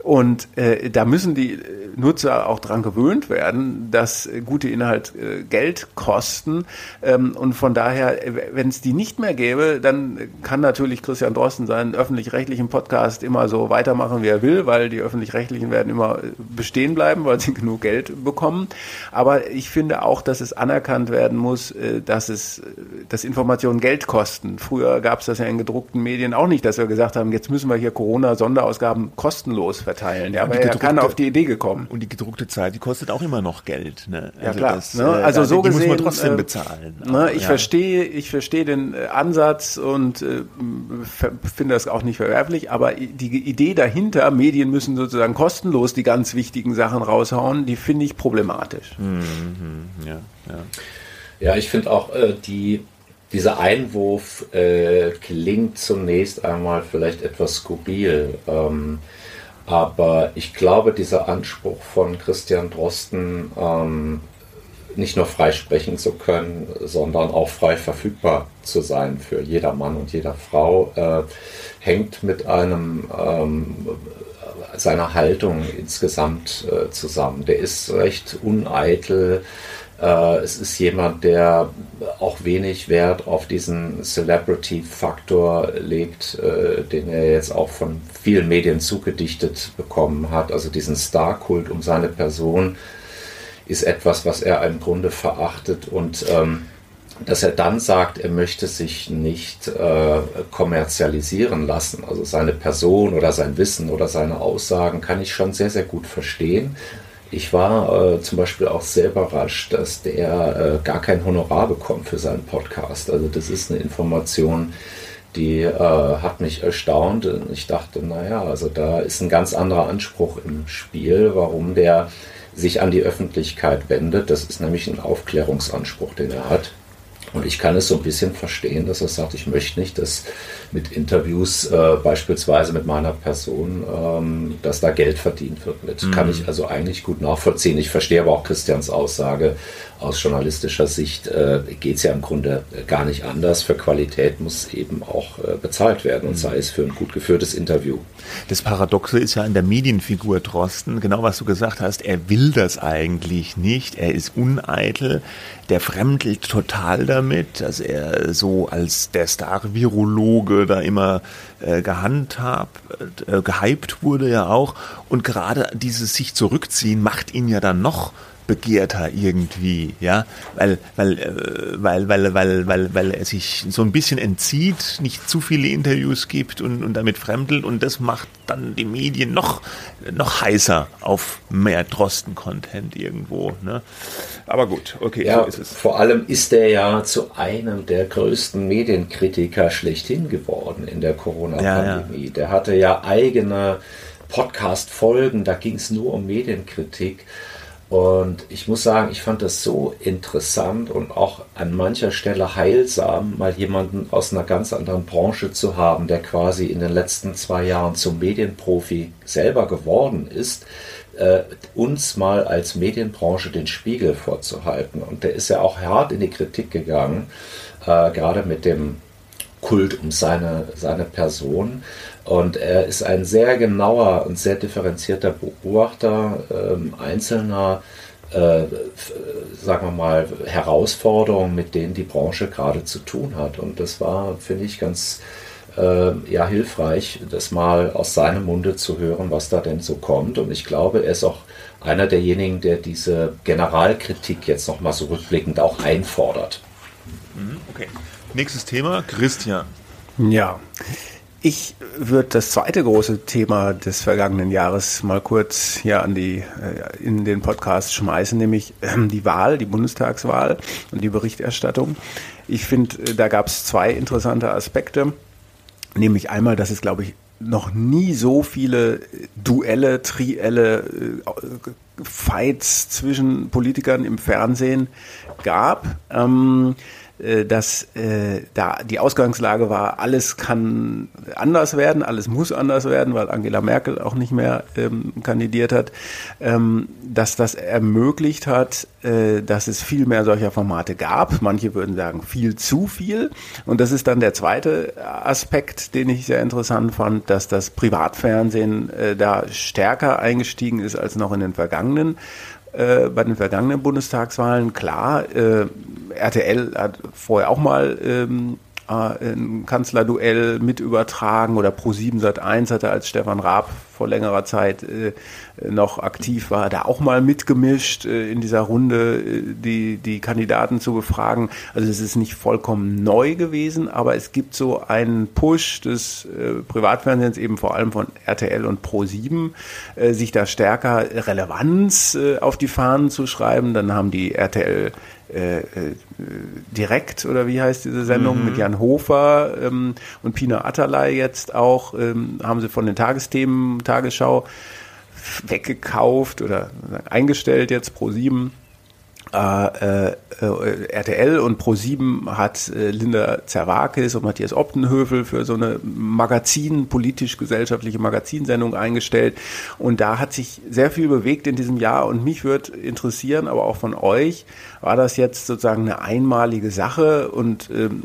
Und äh, da müssen die Nutzer auch dran gewöhnt werden, dass gut gute Inhalt äh, Geld kosten. Ähm, und von daher, wenn es die nicht mehr gäbe, dann kann natürlich Christian Drosten seinen öffentlich-rechtlichen Podcast immer so weitermachen, wie er will, weil die öffentlich-rechtlichen werden immer bestehen bleiben, weil sie [laughs] genug Geld bekommen. Aber ich finde auch, dass es anerkannt werden muss, dass es, dass Informationen Geld kosten. Früher gab es das ja in gedruckten Medien auch nicht, dass wir gesagt haben, jetzt müssen wir hier Corona-Sonderausgaben kostenlos verteilen. Ja, aber er kann auf die Idee gekommen. Und die gedruckte Zeit, die kostet auch immer noch Geld. Ne? Also ja klar. Das, ne? Äh, also so gesehen, muss man trotzdem äh, bezahlen. Ne? Ich ja. verstehe, ich verstehe den äh, Ansatz und äh, finde das auch nicht verwerflich. Aber die Idee dahinter, Medien müssen sozusagen kostenlos die ganz wichtigen Sachen raushauen, die finde ich problematisch. Mhm, ja, ja. ja, ich finde auch äh, die dieser Einwurf äh, klingt zunächst einmal vielleicht etwas skurril, ähm, aber ich glaube, dieser Anspruch von Christian Drosten, ähm, nicht nur frei sprechen zu können, sondern auch frei verfügbar zu sein für jeder Mann und jeder Frau, äh, hängt mit einem ähm, seiner Haltung insgesamt äh, zusammen. Der ist recht uneitel, äh, es ist jemand, der auch wenig Wert auf diesen Celebrity-Faktor legt, äh, den er jetzt auch von vielen Medien zugedichtet bekommen hat. Also diesen Star-Kult um seine Person ist etwas, was er im Grunde verachtet und ähm, dass er dann sagt, er möchte sich nicht äh, kommerzialisieren lassen. Also seine Person oder sein Wissen oder seine Aussagen kann ich schon sehr, sehr gut verstehen. Ich war äh, zum Beispiel auch sehr überrascht, dass der äh, gar kein Honorar bekommt für seinen Podcast. Also das ist eine Information, die äh, hat mich erstaunt. Ich dachte, naja, also da ist ein ganz anderer Anspruch im Spiel, warum der sich an die Öffentlichkeit wendet. Das ist nämlich ein Aufklärungsanspruch, den er hat. Und ich kann es so ein bisschen verstehen, dass er sagt, ich möchte nicht, dass mit Interviews äh, beispielsweise mit meiner Person, ähm, dass da Geld verdient wird mit. Mhm. Kann ich also eigentlich gut nachvollziehen. Ich verstehe aber auch Christians Aussage. Aus journalistischer Sicht äh, geht es ja im Grunde gar nicht anders. Für Qualität muss eben auch äh, bezahlt werden und mhm. sei es für ein gut geführtes Interview. Das Paradoxe ist ja in der Medienfigur Drosten, genau was du gesagt hast, er will das eigentlich nicht, er ist uneitel, der fremdelt total damit, dass er so als der Star-Virologe da immer äh, gehandhabt, äh, gehypt wurde ja auch. Und gerade dieses sich zurückziehen macht ihn ja dann noch begehrter irgendwie, ja, weil, weil, äh, weil, weil, weil, weil, weil er sich so ein bisschen entzieht, nicht zu viele Interviews gibt und, und damit fremdelt und das macht dann die Medien noch, noch heißer auf mehr Drosten-Content irgendwo, ne? Aber gut, okay, ja, so ist es. Vor allem ist er ja zu einem der größten Medienkritiker schlechthin geworden in der Corona-Pandemie. Ja, ja. Der hatte ja eigene Podcast-Folgen, da ging es nur um Medienkritik. Und ich muss sagen, ich fand das so interessant und auch an mancher Stelle heilsam, mal jemanden aus einer ganz anderen Branche zu haben, der quasi in den letzten zwei Jahren zum Medienprofi selber geworden ist, äh, uns mal als Medienbranche den Spiegel vorzuhalten. Und der ist ja auch hart in die Kritik gegangen, äh, gerade mit dem Kult um seine, seine Person. Und er ist ein sehr genauer und sehr differenzierter Beobachter ähm, einzelner, äh, sagen wir mal, Herausforderungen, mit denen die Branche gerade zu tun hat. Und das war, finde ich, ganz äh, ja, hilfreich, das mal aus seinem Munde zu hören, was da denn so kommt. Und ich glaube, er ist auch einer derjenigen, der diese Generalkritik jetzt nochmal so rückblickend auch einfordert. Mhm, okay. Nächstes Thema, Christian. Ja, ich würde das zweite große Thema des vergangenen Jahres mal kurz hier an die, äh, in den Podcast schmeißen, nämlich ähm, die Wahl, die Bundestagswahl und die Berichterstattung. Ich finde, äh, da gab es zwei interessante Aspekte, nämlich einmal, dass es, glaube ich, noch nie so viele Duelle, Trielle, äh, Fights zwischen Politikern im Fernsehen gab. Ähm, äh, dass äh, da die Ausgangslage war, alles kann anders werden, alles muss anders werden, weil Angela Merkel auch nicht mehr ähm, kandidiert hat, ähm, dass das ermöglicht hat, äh, dass es viel mehr solcher Formate gab. Manche würden sagen, viel zu viel. Und das ist dann der zweite Aspekt, den ich sehr interessant fand, dass das Privatfernsehen äh, da stärker eingestiegen ist als noch in den vergangenen äh, bei den vergangenen Bundestagswahlen. Klar, äh, RTL hat vorher auch mal ähm, äh, ein Kanzlerduell mit übertragen oder Pro7 Sat 1 hatte als Stefan Raab vor längerer Zeit äh, noch aktiv war, da auch mal mitgemischt äh, in dieser Runde, äh, die, die Kandidaten zu befragen. Also es ist nicht vollkommen neu gewesen, aber es gibt so einen Push des äh, Privatfernsehens, eben vor allem von RTL und Pro7, äh, sich da stärker Relevanz äh, auf die Fahnen zu schreiben. Dann haben die RTL äh, äh, direkt oder wie heißt diese Sendung mhm. mit Jan Hofer ähm, und Pina Atterlei jetzt auch ähm, haben sie von den Tagesthemen Tagesschau weggekauft oder eingestellt jetzt pro sieben. Äh, äh, RTL und Pro7 hat äh, Linda Zerwakis und Matthias Optenhövel für so eine Magazin, politisch-gesellschaftliche Magazinsendung eingestellt. Und da hat sich sehr viel bewegt in diesem Jahr. Und mich würde interessieren, aber auch von euch, war das jetzt sozusagen eine einmalige Sache? Und ähm,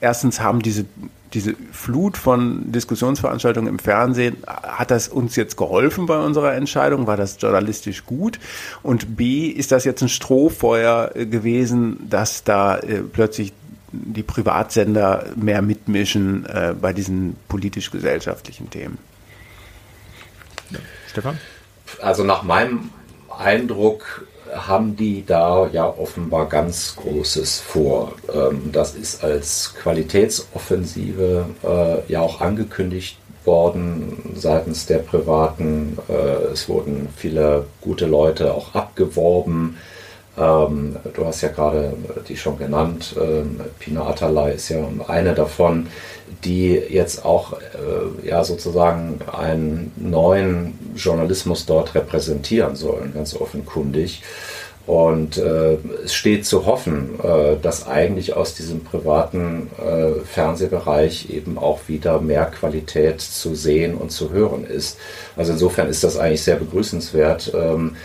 erstens haben diese diese Flut von Diskussionsveranstaltungen im Fernsehen, hat das uns jetzt geholfen bei unserer Entscheidung? War das journalistisch gut? Und B, ist das jetzt ein Strohfeuer äh, gewesen, dass da äh, plötzlich die Privatsender mehr mitmischen äh, bei diesen politisch-gesellschaftlichen Themen? Stefan? Also nach meinem Eindruck haben die da ja offenbar ganz Großes vor. Ähm, das ist als Qualitätsoffensive äh, ja auch angekündigt worden seitens der Privaten. Äh, es wurden viele gute Leute auch abgeworben. Ähm, du hast ja gerade die schon genannt. Ähm, Pina Atalay ist ja eine davon, die jetzt auch äh, ja sozusagen einen neuen Journalismus dort repräsentieren sollen, ganz offenkundig. Und äh, es steht zu hoffen, äh, dass eigentlich aus diesem privaten äh, Fernsehbereich eben auch wieder mehr Qualität zu sehen und zu hören ist. Also insofern ist das eigentlich sehr begrüßenswert. Ähm,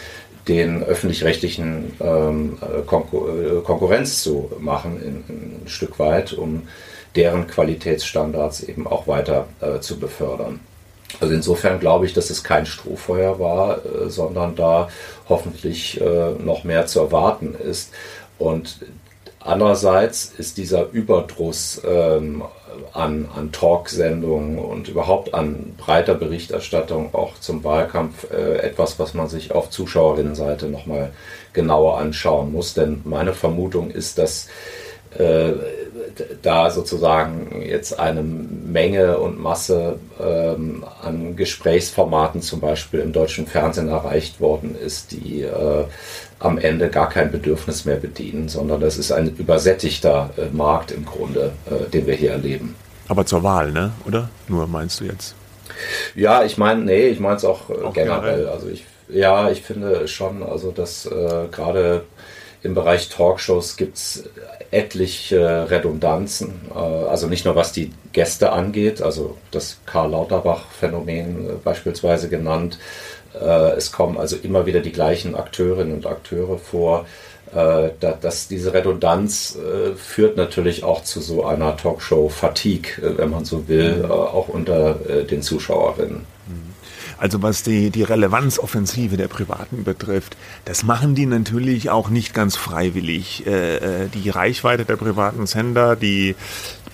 den öffentlich-rechtlichen ähm, Konkur äh, Konkurrenz zu machen, in, in ein Stück weit, um deren Qualitätsstandards eben auch weiter äh, zu befördern. Also insofern glaube ich, dass es kein Strohfeuer war, äh, sondern da hoffentlich äh, noch mehr zu erwarten ist. Und andererseits ist dieser Überdruss ähm, an, an Talksendungen und überhaupt an breiter Berichterstattung auch zum Wahlkampf äh, etwas, was man sich auf Zuschauerinnenseite nochmal genauer anschauen muss. Denn meine Vermutung ist, dass äh, da sozusagen jetzt eine Menge und Masse ähm, an Gesprächsformaten zum Beispiel im deutschen Fernsehen erreicht worden ist, die äh, am Ende gar kein Bedürfnis mehr bedienen, sondern das ist ein übersättigter äh, Markt im Grunde, äh, den wir hier erleben. Aber zur Wahl, ne? Oder? Nur meinst du jetzt? Ja, ich meine, nee, ich meine es auch, äh, auch, generell. generell. Also ich, ja, ich finde schon, also dass äh, gerade im Bereich Talkshows gibt es etliche Redundanzen. Äh, also nicht nur was die Gäste angeht, also das Karl Lauterbach-Phänomen äh, beispielsweise genannt. Äh, es kommen also immer wieder die gleichen Akteurinnen und Akteure vor. Dass diese Redundanz führt natürlich auch zu so einer Talkshow-Fatigue, wenn man so will, auch unter den Zuschauerinnen. Also was die, die Relevanzoffensive der Privaten betrifft, das machen die natürlich auch nicht ganz freiwillig. Äh, äh, die Reichweite der privaten Sender, die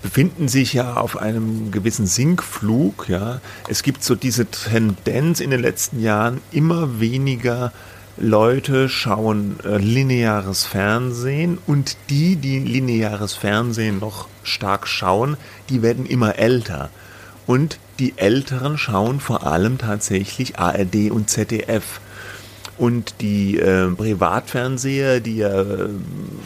befinden sich ja auf einem gewissen Sinkflug. Ja. Es gibt so diese Tendenz in den letzten Jahren, immer weniger Leute schauen äh, lineares Fernsehen und die, die lineares Fernsehen noch stark schauen, die werden immer älter. Und die Älteren schauen vor allem tatsächlich ARD und ZDF. Und die äh, Privatfernseher, die ja äh,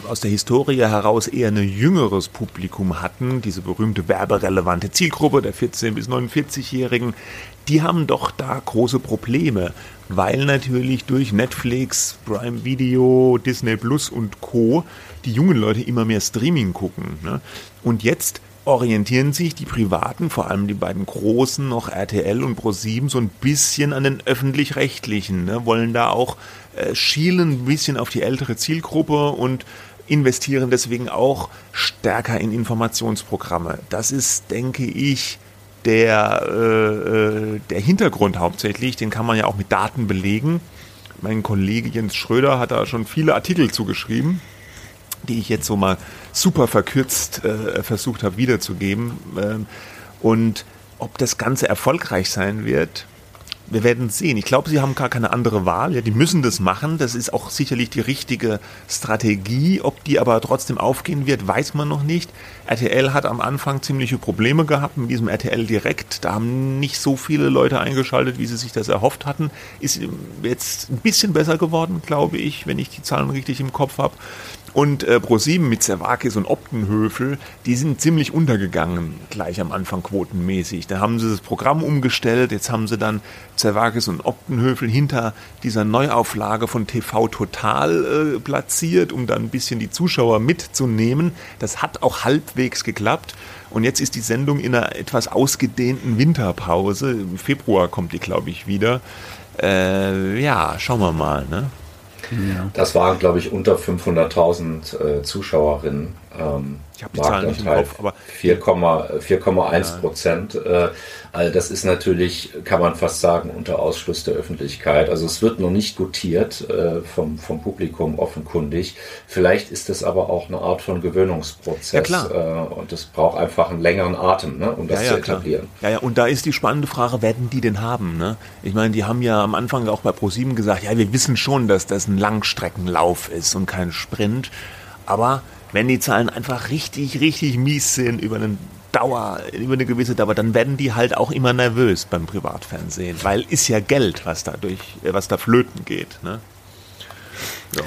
aus der Historie heraus eher ein jüngeres Publikum hatten, diese berühmte werberelevante Zielgruppe der 14- bis 49-Jährigen, die haben doch da große Probleme, weil natürlich durch Netflix, Prime Video, Disney Plus und Co. die jungen Leute immer mehr Streaming gucken. Ne? Und jetzt orientieren sich die Privaten, vor allem die beiden Großen, noch RTL und Pro7, so ein bisschen an den Öffentlich-Rechtlichen, ne? wollen da auch äh, schielen ein bisschen auf die ältere Zielgruppe und investieren deswegen auch stärker in Informationsprogramme. Das ist, denke ich, der, äh, äh der Hintergrund hauptsächlich, den kann man ja auch mit Daten belegen. Mein Kollege Jens Schröder hat da schon viele Artikel zugeschrieben, die ich jetzt so mal super verkürzt äh, versucht habe wiederzugeben. Ähm, und ob das Ganze erfolgreich sein wird, wir werden sehen. Ich glaube, sie haben gar keine andere Wahl. Ja, die müssen das machen. Das ist auch sicherlich die richtige Strategie. Ob die aber trotzdem aufgehen wird, weiß man noch nicht. RTL hat am Anfang ziemliche Probleme gehabt mit diesem RTL Direkt. Da haben nicht so viele Leute eingeschaltet, wie sie sich das erhofft hatten. Ist jetzt ein bisschen besser geworden, glaube ich, wenn ich die Zahlen richtig im Kopf habe. Und äh, ProSieben mit Zerwakis und Optenhöfel, die sind ziemlich untergegangen, gleich am Anfang quotenmäßig. Da haben sie das Programm umgestellt, jetzt haben sie dann Zerwakis und Optenhöfel hinter dieser Neuauflage von TV Total äh, platziert, um dann ein bisschen die Zuschauer mitzunehmen. Das hat auch halbwegs geklappt. Und jetzt ist die Sendung in einer etwas ausgedehnten Winterpause. Im Februar kommt die, glaube ich, wieder. Äh, ja, schauen wir mal. Ne? Ja. Das waren, glaube ich, unter 500.000 äh, Zuschauerinnen. Ähm, ich habe die Zahlen nicht im Kopf, aber 4,1 Prozent. Äh, also das ist natürlich, kann man fast sagen, unter Ausschluss der Öffentlichkeit. Also es wird noch nicht gutiert äh, vom, vom Publikum offenkundig. Vielleicht ist das aber auch eine Art von Gewöhnungsprozess. Ja, klar. Äh, und es braucht einfach einen längeren Atem, ne, um das ja, ja, zu etablieren. Klar. Ja, ja, und da ist die spannende Frage, werden die denn haben? Ne? Ich meine, die haben ja am Anfang auch bei ProSieben gesagt, ja, wir wissen schon, dass das ein Langstreckenlauf ist und kein Sprint. Aber wenn die Zahlen einfach richtig, richtig mies sind über einen Dauer, über eine gewisse Dauer, dann werden die halt auch immer nervös beim Privatfernsehen, weil ist ja Geld, was da durch, äh, was da flöten geht. Ne? Ja.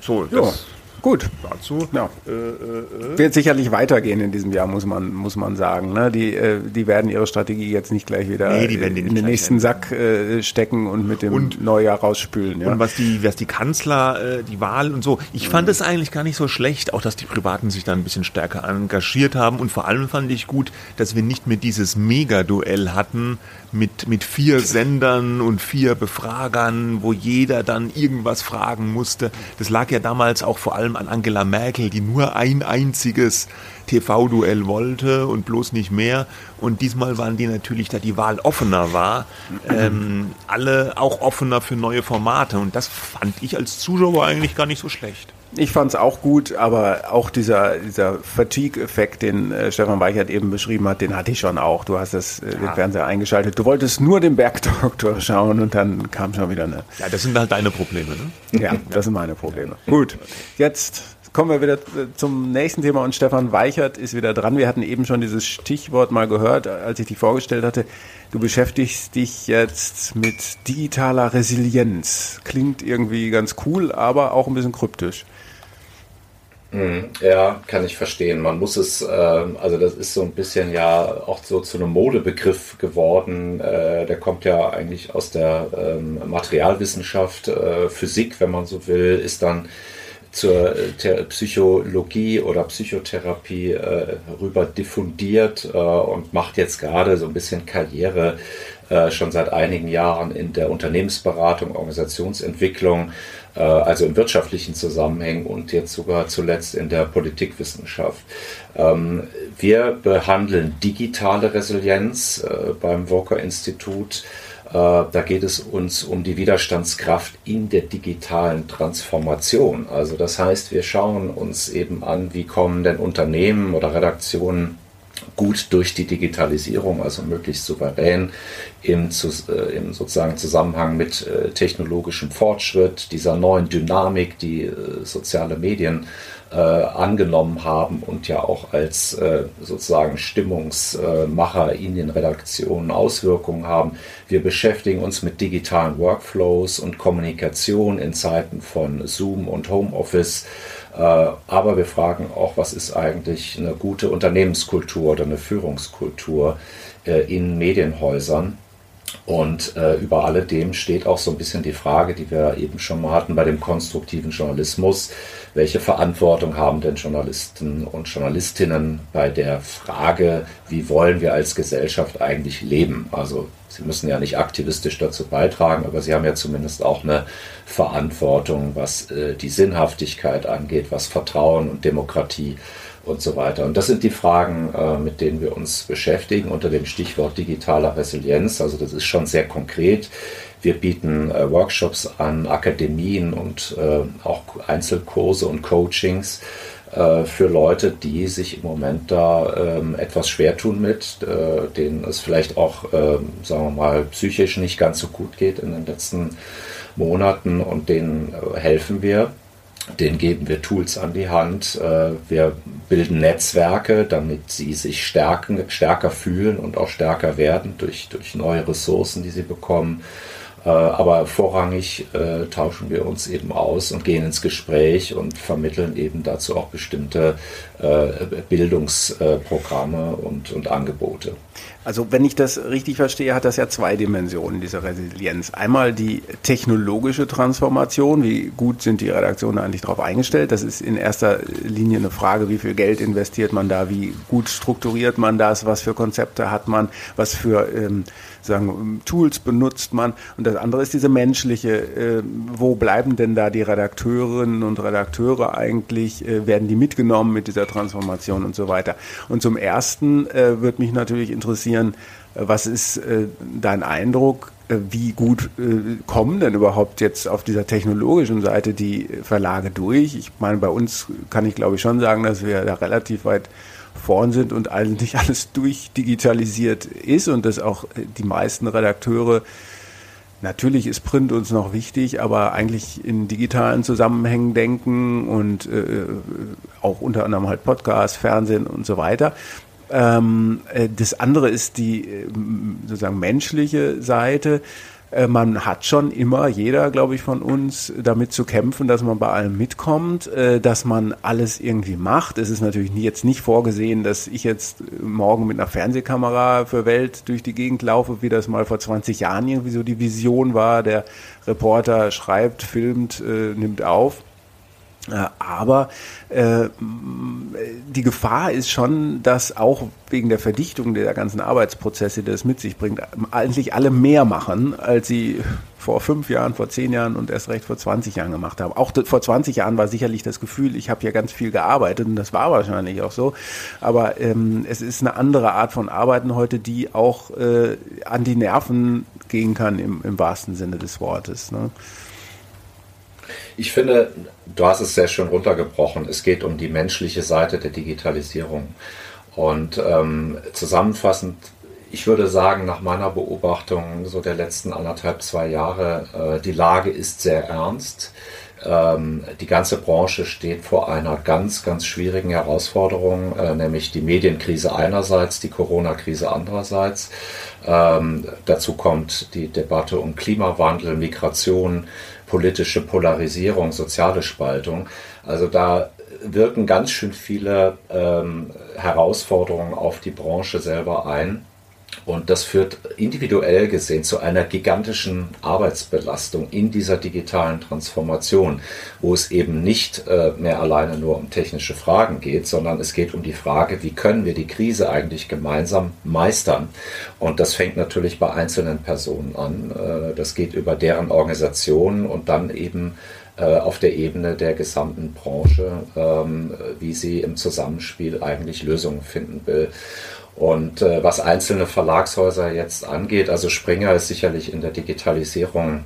So, das, Gut. Dazu. Ja. Äh, äh, Wird sicherlich weitergehen in diesem Jahr, muss man, muss man sagen. Ne? Die, äh, die werden ihre Strategie jetzt nicht gleich wieder nee, in den nächsten Sack äh, stecken und mit dem und, Neujahr rausspülen. Ja? Und was die, was die Kanzler, äh, die Wahl und so, ich fand es eigentlich gar nicht so schlecht, auch dass die Privaten sich da ein bisschen stärker engagiert haben. Und vor allem fand ich gut, dass wir nicht mehr dieses Mega-Duell hatten mit, mit vier Sendern und vier Befragern, wo jeder dann irgendwas fragen musste. Das lag ja damals auch vor allem an Angela Merkel, die nur ein einziges TV-Duell wollte und bloß nicht mehr. Und diesmal waren die natürlich, da die Wahl offener war, ähm, alle auch offener für neue Formate. Und das fand ich als Zuschauer eigentlich gar nicht so schlecht. Ich fand es auch gut, aber auch dieser, dieser Fatigue-Effekt, den äh, Stefan Weichert eben beschrieben hat, den hatte ich schon auch. Du hast das, äh, den Fernseher eingeschaltet. Du wolltest nur den Bergdoktor [laughs] schauen und dann kam schon wieder eine. Ja, das sind halt deine Probleme, ne? Ja, das sind meine Probleme. Gut, jetzt kommen wir wieder äh, zum nächsten Thema und Stefan Weichert ist wieder dran. Wir hatten eben schon dieses Stichwort mal gehört, als ich dich vorgestellt hatte. Du beschäftigst dich jetzt mit digitaler Resilienz. Klingt irgendwie ganz cool, aber auch ein bisschen kryptisch. Mhm. Ja, kann ich verstehen. Man muss es, äh, also das ist so ein bisschen ja auch so zu einem Modebegriff geworden. Äh, der kommt ja eigentlich aus der ähm, Materialwissenschaft, äh, Physik, wenn man so will, ist dann zur äh, Psychologie oder Psychotherapie äh, rüber diffundiert äh, und macht jetzt gerade so ein bisschen Karriere schon seit einigen Jahren in der Unternehmensberatung, Organisationsentwicklung also in wirtschaftlichen Zusammenhängen und jetzt sogar zuletzt in der Politikwissenschaft. Ähm, wir behandeln digitale Resilienz äh, beim Walker Institut. Äh, da geht es uns um die Widerstandskraft in der digitalen Transformation. Also das heißt, wir schauen uns eben an, wie kommen denn Unternehmen oder Redaktionen gut durch die Digitalisierung, also möglichst souverän im, äh, im sozusagen Zusammenhang mit äh, technologischem Fortschritt, dieser neuen Dynamik, die äh, soziale Medien äh, angenommen haben und ja auch als sozusagen Stimmungsmacher in den Redaktionen Auswirkungen haben. Wir beschäftigen uns mit digitalen Workflows und Kommunikation in Zeiten von Zoom und Homeoffice. Äh, aber wir fragen auch, was ist eigentlich eine gute Unternehmenskultur oder eine Führungskultur äh, in Medienhäusern? Und äh, über alledem steht auch so ein bisschen die Frage, die wir eben schon mal hatten bei dem konstruktiven Journalismus. Welche Verantwortung haben denn Journalisten und Journalistinnen bei der Frage, wie wollen wir als Gesellschaft eigentlich leben? Also sie müssen ja nicht aktivistisch dazu beitragen, aber sie haben ja zumindest auch eine Verantwortung, was äh, die Sinnhaftigkeit angeht, was Vertrauen und Demokratie und so weiter. Und das sind die Fragen, äh, mit denen wir uns beschäftigen unter dem Stichwort digitaler Resilienz. Also das ist schon sehr konkret. Wir bieten äh, Workshops an, Akademien und äh, auch Einzelkurse und Coachings äh, für Leute, die sich im Moment da ähm, etwas schwer tun mit, äh, denen es vielleicht auch, äh, sagen wir mal, psychisch nicht ganz so gut geht in den letzten Monaten und denen äh, helfen wir. Denen geben wir Tools an die Hand. Wir bilden Netzwerke, damit sie sich stärken, stärker fühlen und auch stärker werden durch, durch neue Ressourcen, die sie bekommen. Äh, aber vorrangig äh, tauschen wir uns eben aus und gehen ins Gespräch und vermitteln eben dazu auch bestimmte äh, Bildungsprogramme und, und Angebote. Also wenn ich das richtig verstehe, hat das ja zwei Dimensionen, diese Resilienz. Einmal die technologische Transformation, wie gut sind die Redaktionen eigentlich darauf eingestellt. Das ist in erster Linie eine Frage, wie viel Geld investiert man da, wie gut strukturiert man das, was für Konzepte hat man, was für ähm, sagen, Tools benutzt man. Und das andere ist diese menschliche, äh, wo bleiben denn da die Redakteurinnen und Redakteure eigentlich, äh, werden die mitgenommen mit dieser Transformation und so weiter. Und zum Ersten äh, wird mich natürlich interessieren, was ist äh, dein Eindruck? Äh, wie gut kommen denn überhaupt jetzt auf dieser technologischen Seite die Verlage durch? Ich meine, bei uns kann ich glaube ich schon sagen, dass wir da relativ weit vorn sind und eigentlich alles durchdigitalisiert ist und dass auch die meisten Redakteure Natürlich ist Print uns noch wichtig, aber eigentlich in digitalen Zusammenhängen denken und äh, auch unter anderem halt Podcast, Fernsehen und so weiter. Ähm, äh, das andere ist die äh, sozusagen menschliche Seite. Äh, man hat schon immer, jeder, glaube ich, von uns, damit zu kämpfen, dass man bei allem mitkommt, dass man alles irgendwie macht. Es ist natürlich jetzt nicht vorgesehen, dass ich jetzt morgen mit einer Fernsehkamera für Welt durch die Gegend laufe, wie das mal vor 20 Jahren irgendwie so die Vision war. Der Reporter schreibt, filmt, nimmt auf. Äh, aber äh, die Gefahr ist schon, dass auch wegen der Verdichtung der ganzen Arbeitsprozesse, die das mit sich bringt, eigentlich alle mehr machen, als sie vor fünf Jahren, vor zehn Jahren und erst recht vor 20 Jahren gemacht haben. Auch vor 20 Jahren war sicherlich das Gefühl, ich habe ja ganz viel gearbeitet und das war wahrscheinlich auch so. Aber ähm, es ist eine andere Art von Arbeiten heute, die auch äh, an die Nerven gehen kann im, im wahrsten Sinne des Wortes. Ne? Ich finde, du hast es sehr schön runtergebrochen. Es geht um die menschliche Seite der Digitalisierung. Und ähm, zusammenfassend, ich würde sagen, nach meiner Beobachtung so der letzten anderthalb, zwei Jahre, äh, die Lage ist sehr ernst. Ähm, die ganze Branche steht vor einer ganz, ganz schwierigen Herausforderung, äh, nämlich die Medienkrise einerseits, die Corona-Krise andererseits. Ähm, dazu kommt die Debatte um Klimawandel, Migration, politische Polarisierung, soziale Spaltung. Also da wirken ganz schön viele ähm, Herausforderungen auf die Branche selber ein. Und das führt individuell gesehen zu einer gigantischen Arbeitsbelastung in dieser digitalen Transformation, wo es eben nicht äh, mehr alleine nur um technische Fragen geht, sondern es geht um die Frage, wie können wir die Krise eigentlich gemeinsam meistern. Und das fängt natürlich bei einzelnen Personen an. Äh, das geht über deren Organisationen und dann eben äh, auf der Ebene der gesamten Branche, ähm, wie sie im Zusammenspiel eigentlich Lösungen finden will. Und äh, was einzelne Verlagshäuser jetzt angeht, also Springer ist sicherlich in der Digitalisierung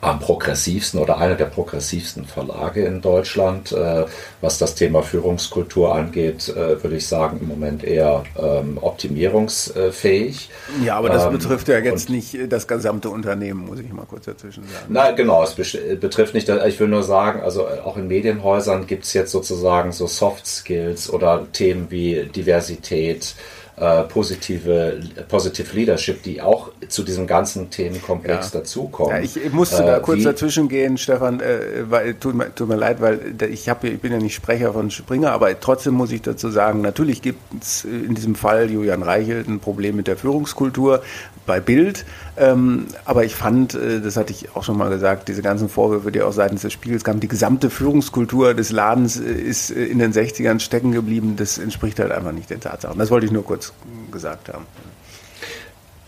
am progressivsten oder einer der progressivsten Verlage in Deutschland. Äh, was das Thema Führungskultur angeht, äh, würde ich sagen, im Moment eher ähm, optimierungsfähig. Ja, aber das ähm, betrifft ja jetzt nicht das gesamte Unternehmen, muss ich mal kurz dazwischen sagen. Nein, genau, es betrifft nicht, ich will nur sagen, also auch in Medienhäusern gibt es jetzt sozusagen so Soft Skills oder Themen wie Diversität, äh, positive Positive Leadership, die auch zu diesem ganzen Themenkomplex ja. dazukommen. Ja, ich, ich musste äh, da kurz dazwischen gehen, Stefan, äh, weil tut mir, tut mir leid, weil ich habe ich bin ja nicht Sprecher von Springer, aber trotzdem muss ich dazu sagen, natürlich gibt es in diesem Fall Julian Reichelt ein Problem mit der Führungskultur bei Bild, ähm, aber ich fand, äh, das hatte ich auch schon mal gesagt, diese ganzen Vorwürfe, die auch seitens des Spiegels kamen, die gesamte Führungskultur des Ladens äh, ist äh, in den 60ern stecken geblieben, das entspricht halt einfach nicht den Tatsachen. Das wollte ich nur kurz gesagt haben.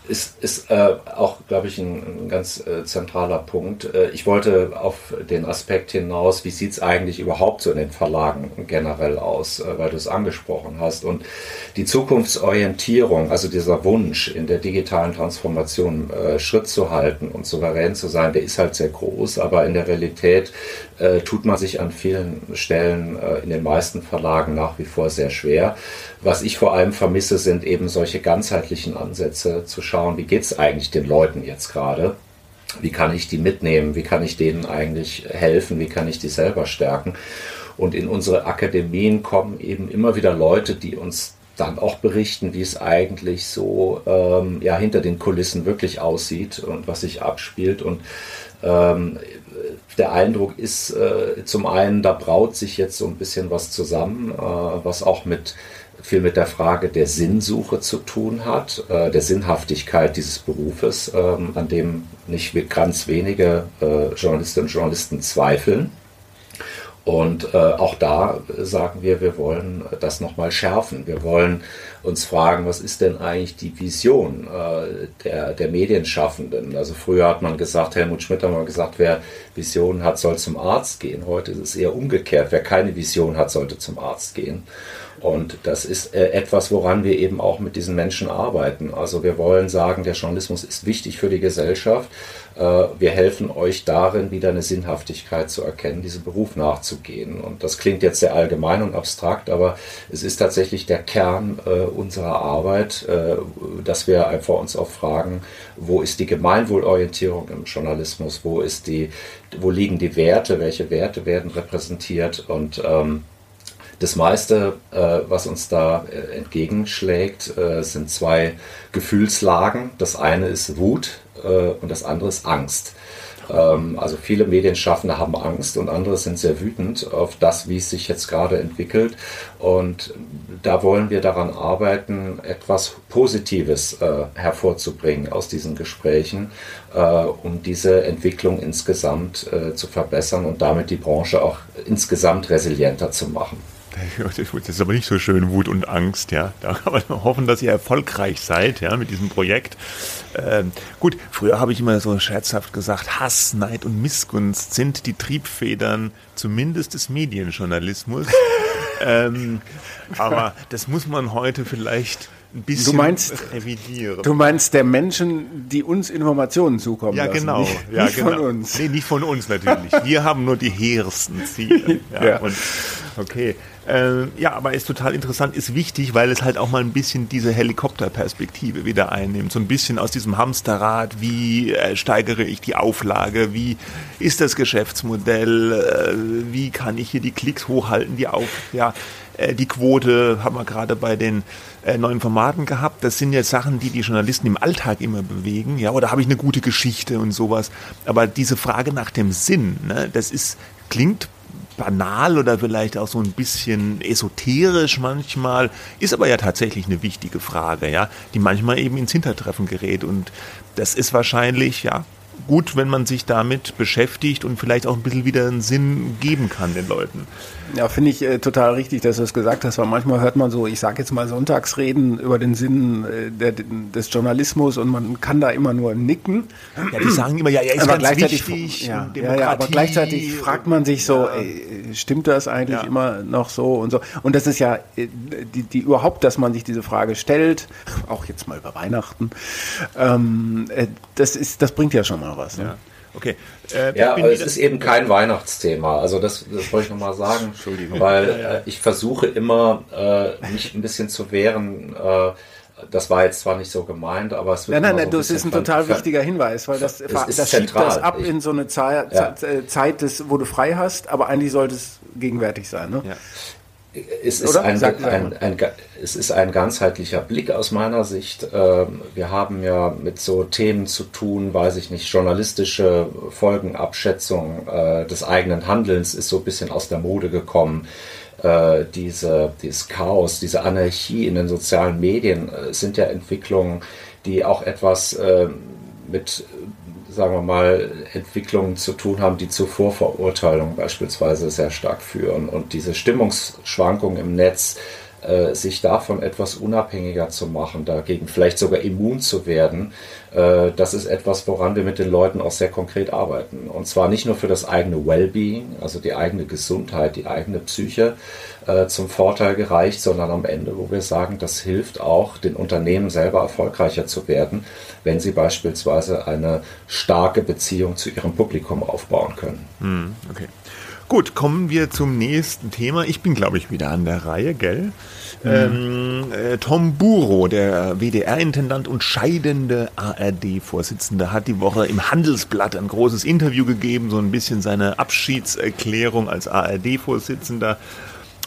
Ist, ist äh, auch, glaube ich, ein, ein ganz äh, zentraler Punkt. Äh, ich wollte auf den Aspekt hinaus, wie sieht es eigentlich überhaupt so in den Verlagen generell aus, äh, weil du es angesprochen hast. Und die Zukunftsorientierung, also dieser Wunsch in der digitalen Transformation äh, Schritt zu halten und souverän zu sein, der ist halt sehr groß, aber in der Realität äh, tut man sich an vielen Stellen in den meisten Verlagen nach wie vor sehr schwer. Was ich vor allem vermisse, sind eben solche ganzheitlichen Ansätze zu schauen, wie geht es eigentlich den Leuten jetzt gerade? Wie kann ich die mitnehmen? Wie kann ich denen eigentlich helfen? Wie kann ich die selber stärken? Und in unsere Akademien kommen eben immer wieder Leute, die uns dann auch berichten, wie es eigentlich so ähm, ja, hinter den Kulissen wirklich aussieht und was sich abspielt. Und ähm, der Eindruck ist äh, zum einen, da braut sich jetzt so ein bisschen was zusammen, äh, was auch mit viel mit der Frage der Sinnsuche zu tun hat, äh, der Sinnhaftigkeit dieses Berufes, ähm, an dem nicht ganz wenige äh, Journalistinnen und Journalisten zweifeln. Und äh, auch da sagen wir, wir wollen das nochmal schärfen. Wir wollen uns fragen, was ist denn eigentlich die Vision äh, der, der Medienschaffenden? Also früher hat man gesagt, Helmut Schmidt hat mal gesagt, wer Visionen hat, soll zum Arzt gehen. Heute ist es eher umgekehrt. Wer keine Vision hat, sollte zum Arzt gehen. Und das ist äh, etwas, woran wir eben auch mit diesen Menschen arbeiten. Also wir wollen sagen, der Journalismus ist wichtig für die Gesellschaft. Äh, wir helfen euch darin, wieder eine Sinnhaftigkeit zu erkennen, diesem Beruf nachzugehen. Und das klingt jetzt sehr allgemein und abstrakt, aber es ist tatsächlich der Kern äh, unserer Arbeit, dass wir einfach uns auch fragen, wo ist die Gemeinwohlorientierung im Journalismus, wo ist die, wo liegen die Werte, welche Werte werden repräsentiert und ähm, das meiste, äh, was uns da äh, entgegenschlägt, äh, sind zwei Gefühlslagen. Das eine ist Wut äh, und das andere ist Angst. Ähm, also viele Medienschaffende haben Angst und andere sind sehr wütend auf das, wie es sich jetzt gerade entwickelt. Und da wollen wir daran arbeiten, etwas Positives äh, hervorzubringen aus diesen Gesprächen, äh, um diese Entwicklung insgesamt zu verbessern und damit die Branche auch insgesamt resilienter zu machen. [laughs] Das ist aber nicht so schön, Wut und Angst, ja. Da kann man hoffen, dass ihr erfolgreich seid, ja, mit diesem Projekt. Ähm, gut, früher habe ich immer so scherzhaft gesagt, Hass, Neid und Missgunst sind die Triebfedern zumindest des Medienjournalismus. [laughs] ähm, aber das muss man heute vielleicht ein bisschen du meinst, revidieren. Du meinst der Menschen, die uns Informationen zukommen ja, lassen. Genau. Nicht, ja, nicht genau. von uns. Nee, nicht von uns natürlich. Wir haben nur die hehrsten Ziele. [laughs] Ja, ja. Und, okay. Äh, ja, aber ist total interessant, ist wichtig, weil es halt auch mal ein bisschen diese Helikopterperspektive wieder einnimmt. So ein bisschen aus diesem Hamsterrad, wie äh, steigere ich die Auflage, wie ist das Geschäftsmodell, äh, wie kann ich hier die Klicks hochhalten, die auf, ja, äh, die Quote haben wir gerade bei den äh, neuen Formaten gehabt. Das sind ja Sachen, die die Journalisten im Alltag immer bewegen, ja, oder habe ich eine gute Geschichte und sowas. Aber diese Frage nach dem Sinn, ne, das ist, klingt banal oder vielleicht auch so ein bisschen esoterisch manchmal, ist aber ja tatsächlich eine wichtige Frage, ja, die manchmal eben ins Hintertreffen gerät. Und das ist wahrscheinlich, ja, gut, wenn man sich damit beschäftigt und vielleicht auch ein bisschen wieder einen Sinn geben kann den Leuten. Ja, finde ich äh, total richtig, dass du es gesagt hast, weil manchmal hört man so, ich sage jetzt mal Sonntagsreden über den Sinn äh, der, des Journalismus und man kann da immer nur nicken. Ja, die sagen immer, ja, er ist aber ganz wichtig. Ja, ja, ja, aber gleichzeitig fragt man sich so, ja. ey, stimmt das eigentlich ja. immer noch so und so? Und das ist ja äh, die, die überhaupt, dass man sich diese Frage stellt, auch jetzt mal über Weihnachten, ähm, äh, das ist, das bringt ja schon mal was. Ne? Ja. Okay. Äh, ja, es ist eben kein Weihnachtsthema. Also das, das wollte ich nochmal sagen, Entschuldigung. weil äh, ich versuche immer, äh, mich ein bisschen zu wehren. Äh, das war jetzt zwar nicht so gemeint, aber es wird. Nein, nein, nein, das ist ein total wichtiger Hinweis, weil das, das schiebt das ab in so eine Zeit, ja. Zeit des, wo du frei hast, aber eigentlich sollte es gegenwärtig sein. Ne? Ja. Es ist, ein, ein, ein, es ist ein ganzheitlicher Blick aus meiner Sicht. Ähm, wir haben ja mit so Themen zu tun, weiß ich nicht, journalistische Folgenabschätzung äh, des eigenen Handelns ist so ein bisschen aus der Mode gekommen. Äh, diese, dieses Chaos, diese Anarchie in den sozialen Medien äh, sind ja Entwicklungen, die auch etwas mit sagen wir mal, Entwicklungen zu tun haben, die zu Vorverurteilungen beispielsweise sehr stark führen. Und diese Stimmungsschwankungen im Netz äh, sich davon etwas unabhängiger zu machen, dagegen vielleicht sogar immun zu werden, das ist etwas, woran wir mit den Leuten auch sehr konkret arbeiten. Und zwar nicht nur für das eigene Wellbeing, also die eigene Gesundheit, die eigene Psyche äh, zum Vorteil gereicht, sondern am Ende, wo wir sagen, das hilft auch, den Unternehmen selber erfolgreicher zu werden, wenn sie beispielsweise eine starke Beziehung zu ihrem Publikum aufbauen können. Hm, okay. Gut, kommen wir zum nächsten Thema. Ich bin, glaube ich, wieder an der Reihe, gell? Mhm. Ähm, äh, Tom Buro, der WDR-Intendant und scheidende ARD-Vorsitzende, hat die Woche im Handelsblatt ein großes Interview gegeben, so ein bisschen seine Abschiedserklärung als ARD-Vorsitzender.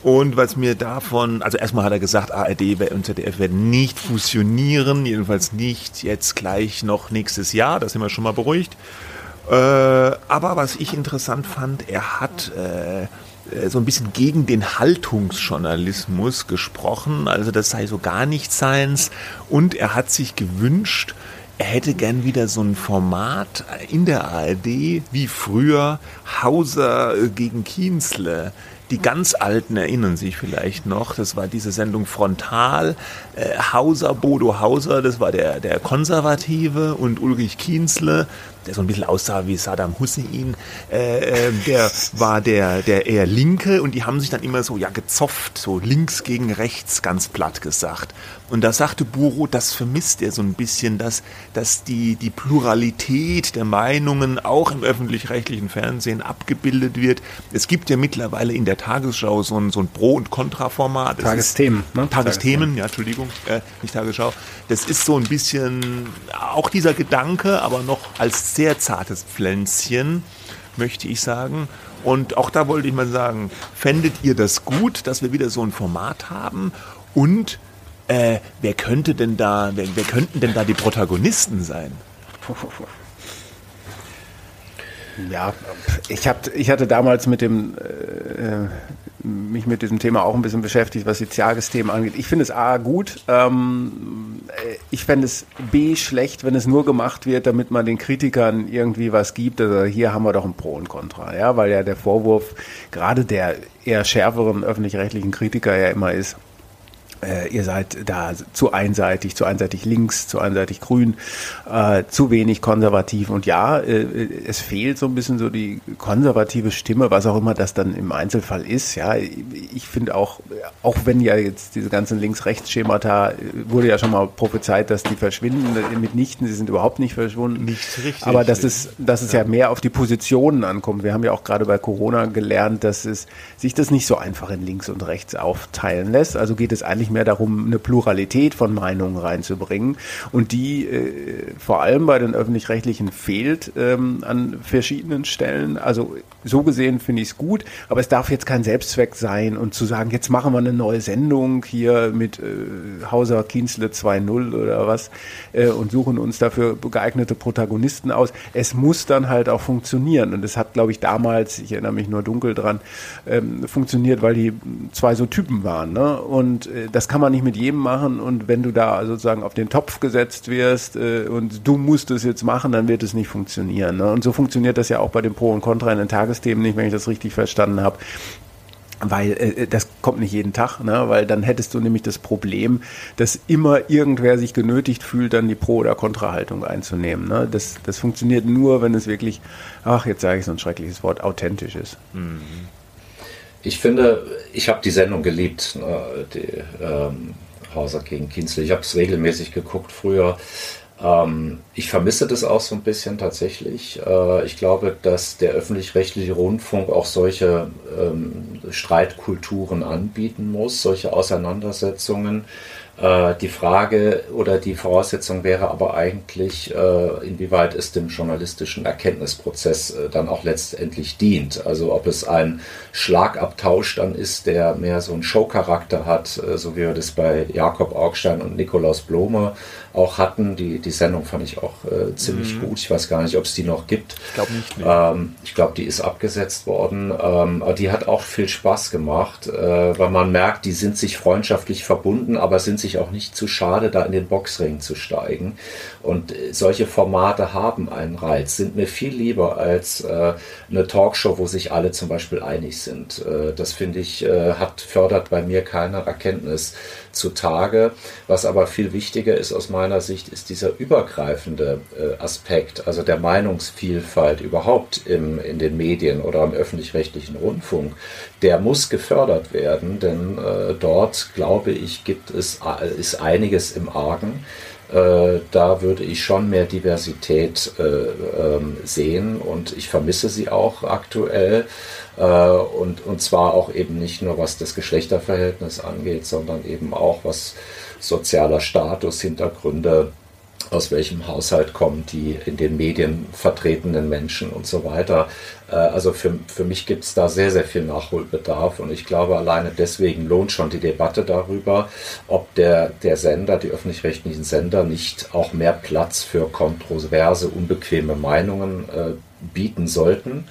Und was mir davon, also erstmal hat er gesagt, ARD und ZDF werden nicht fusionieren, jedenfalls nicht jetzt gleich noch nächstes Jahr, da sind wir schon mal beruhigt. Äh, aber was ich interessant fand, er hat äh, äh, so ein bisschen gegen den Haltungsjournalismus gesprochen, also das sei so gar nicht seins. Und er hat sich gewünscht, er hätte gern wieder so ein Format in der ARD wie früher Hauser gegen Kienzle. Die ganz Alten erinnern sich vielleicht noch, das war diese Sendung Frontal. Äh, Hauser, Bodo Hauser, das war der, der Konservative und Ulrich Kienzle, der so ein bisschen aussah wie Saddam Hussein, äh, äh, der war der, der eher Linke und die haben sich dann immer so ja gezopft, so links gegen rechts ganz platt gesagt. Und da sagte Buro, das vermisst er so ein bisschen, dass, dass die, die Pluralität der Meinungen auch im öffentlich-rechtlichen Fernsehen abgebildet wird. Es gibt ja mittlerweile in der Tagesschau so ein, so ein Pro- und Kontra-Format. Tagesthemen, ne? Tagesthemen, ja, Entschuldigung, äh, nicht Tagesschau. Das ist so ein bisschen auch dieser Gedanke, aber noch als sehr zartes Pflänzchen, möchte ich sagen. Und auch da wollte ich mal sagen, fändet ihr das gut, dass wir wieder so ein Format haben? Und äh, wer könnte denn da, wer, wer könnten denn da die Protagonisten sein? Ja, ich, hab, ich hatte damals mit dem, äh, mich mit diesem Thema auch ein bisschen beschäftigt, was Sozialsystem angeht. Ich finde es A gut, ähm, ich fände es B schlecht, wenn es nur gemacht wird, damit man den Kritikern irgendwie was gibt. Also hier haben wir doch ein Pro und Contra, ja, weil ja der Vorwurf gerade der eher schärferen öffentlich-rechtlichen Kritiker ja immer ist, äh, ihr seid da zu einseitig, zu einseitig links, zu einseitig grün, äh, zu wenig konservativ. Und ja, äh, es fehlt so ein bisschen so die konservative Stimme, was auch immer das dann im Einzelfall ist. Ja, ich finde auch, auch wenn ja jetzt diese ganzen Links-Rechts-Schemata, äh, wurde ja schon mal prophezeit, dass die verschwinden, mitnichten, sie sind überhaupt nicht verschwunden. Nicht richtig. Aber dass es, dass es ja. ja mehr auf die Positionen ankommt. Wir haben ja auch gerade bei Corona gelernt, dass es sich das nicht so einfach in links und rechts aufteilen lässt. Also geht es eigentlich mehr darum, eine Pluralität von Meinungen reinzubringen. Und die äh, vor allem bei den öffentlich-rechtlichen fehlt ähm, an verschiedenen Stellen. Also so gesehen finde ich es gut, aber es darf jetzt kein Selbstzweck sein und zu sagen, jetzt machen wir eine neue Sendung hier mit äh, Hauser Kienzle 2.0 oder was äh, und suchen uns dafür geeignete Protagonisten aus. Es muss dann halt auch funktionieren. Und es hat, glaube ich, damals, ich erinnere mich nur dunkel dran, ähm, funktioniert, weil die zwei so Typen waren. Ne? Und äh, das kann man nicht mit jedem machen. Und wenn du da sozusagen auf den Topf gesetzt wirst äh, und du musst es jetzt machen, dann wird es nicht funktionieren. Ne? Und so funktioniert das ja auch bei den Pro und Contra in den Tagesthemen nicht, wenn ich das richtig verstanden habe weil äh, das kommt nicht jeden Tag, ne? weil dann hättest du nämlich das Problem, dass immer irgendwer sich genötigt fühlt, dann die Pro- oder Kontrahaltung einzunehmen. Ne? Das, das funktioniert nur, wenn es wirklich, ach, jetzt sage ich so ein schreckliches Wort, authentisch ist. Mhm. Ich finde, ich habe die Sendung geliebt, ne, die ähm, Hauser gegen Kienzle. Ich habe es regelmäßig geguckt früher. Ähm, ich vermisse das auch so ein bisschen tatsächlich. Äh, ich glaube, dass der öffentlich-rechtliche Rundfunk auch solche ähm, Streitkulturen anbieten muss, solche Auseinandersetzungen die Frage oder die Voraussetzung wäre aber eigentlich, äh, inwieweit es dem journalistischen Erkenntnisprozess äh, dann auch letztendlich dient. Also ob es ein Schlagabtausch dann ist, der mehr so einen Showcharakter hat, so wie wir das bei Jakob Augstein und Nikolaus Blome auch hatten. Die, die Sendung fand ich auch äh, ziemlich mhm. gut. Ich weiß gar nicht, ob es die noch gibt. Ich glaube nicht. Nee. Ähm, ich glaube, die ist abgesetzt worden. Ähm, aber die hat auch viel Spaß gemacht, äh, weil man merkt, die sind sich freundschaftlich verbunden, aber sind sich sich auch nicht zu schade, da in den Boxring zu steigen. Und äh, solche Formate haben einen Reiz, sind mir viel lieber als äh, eine Talkshow, wo sich alle zum Beispiel einig sind. Äh, das finde ich, äh, hat, fördert bei mir keine Erkenntnis zutage. Was aber viel wichtiger ist aus meiner Sicht, ist dieser übergreifende äh, Aspekt, also der Meinungsvielfalt überhaupt im, in den Medien oder im öffentlich-rechtlichen Rundfunk. Der muss gefördert werden, denn äh, dort, glaube ich, gibt es ist einiges im Argen. Äh, da würde ich schon mehr Diversität äh, ähm, sehen und ich vermisse sie auch aktuell. Äh, und, und zwar auch eben nicht nur was das Geschlechterverhältnis angeht, sondern eben auch was sozialer Status, Hintergründe, aus welchem Haushalt kommen die in den Medien vertretenen Menschen und so weiter. Äh, also für, für mich gibt es da sehr, sehr viel Nachholbedarf und ich glaube, alleine deswegen lohnt schon die Debatte darüber, ob der, der Sender, die öffentlich-rechtlichen Sender nicht auch mehr Platz für kontroverse, unbequeme Meinungen äh, bieten sollten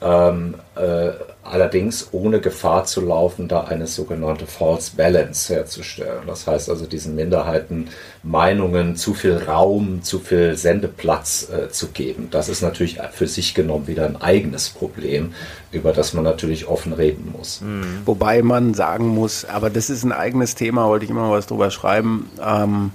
ähm, äh, allerdings ohne Gefahr zu laufen, da eine sogenannte False Balance herzustellen. Das heißt also, diesen Minderheiten Meinungen zu viel Raum, zu viel Sendeplatz äh, zu geben. Das ist natürlich für sich genommen wieder ein eigenes Problem, über das man natürlich offen reden muss. Mhm. Wobei man sagen muss, aber das ist ein eigenes Thema, wollte ich immer was drüber schreiben. Ähm,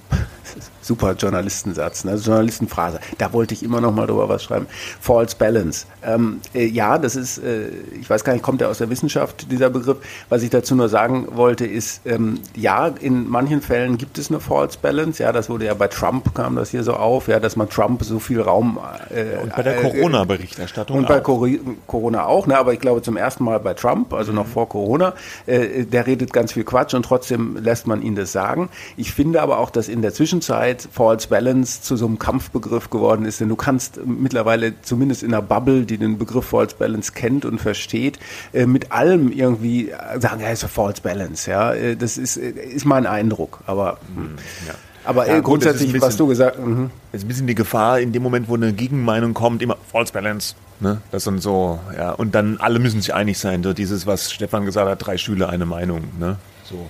super Journalistensatz, ne? Journalistenphrase. Da wollte ich immer noch mal drüber was schreiben. False Balance. Ähm, äh, ja, das ist, äh, ich weiß gar nicht, kommt der aus der Wissenschaft, dieser Begriff. Was ich dazu nur sagen wollte, ist, ähm, ja, in manchen Fällen gibt es eine False Balance. Ja, das wurde ja bei Trump kam das hier so auf, ja, dass man Trump so viel Raum. Äh, und bei der äh, Corona-Berichterstattung. Und bei auch. Corona auch, ne? aber ich glaube zum ersten Mal bei Trump, also mhm. noch vor Corona. Äh, der redet ganz viel Quatsch und trotzdem lässt man ihn das sagen. Ich finde aber auch, dass in der Zwischenzeit Zeit False Balance zu so einem Kampfbegriff geworden ist. Denn du kannst mittlerweile zumindest in einer Bubble, die den Begriff False Balance kennt und versteht, äh, mit allem irgendwie sagen, ja, ist False Balance. Ja, äh, das ist, äh, ist mein Eindruck. Aber hm. ja. Aber ja, grundsätzlich, bisschen, was du gesagt hast. Mhm. Ist ein bisschen die Gefahr, in dem Moment, wo eine Gegenmeinung kommt, immer False Balance. Ne? Das sind so, ja. Und dann alle müssen sich einig sein. So dieses, was Stefan gesagt hat, drei Schüler, eine Meinung. Ne? So.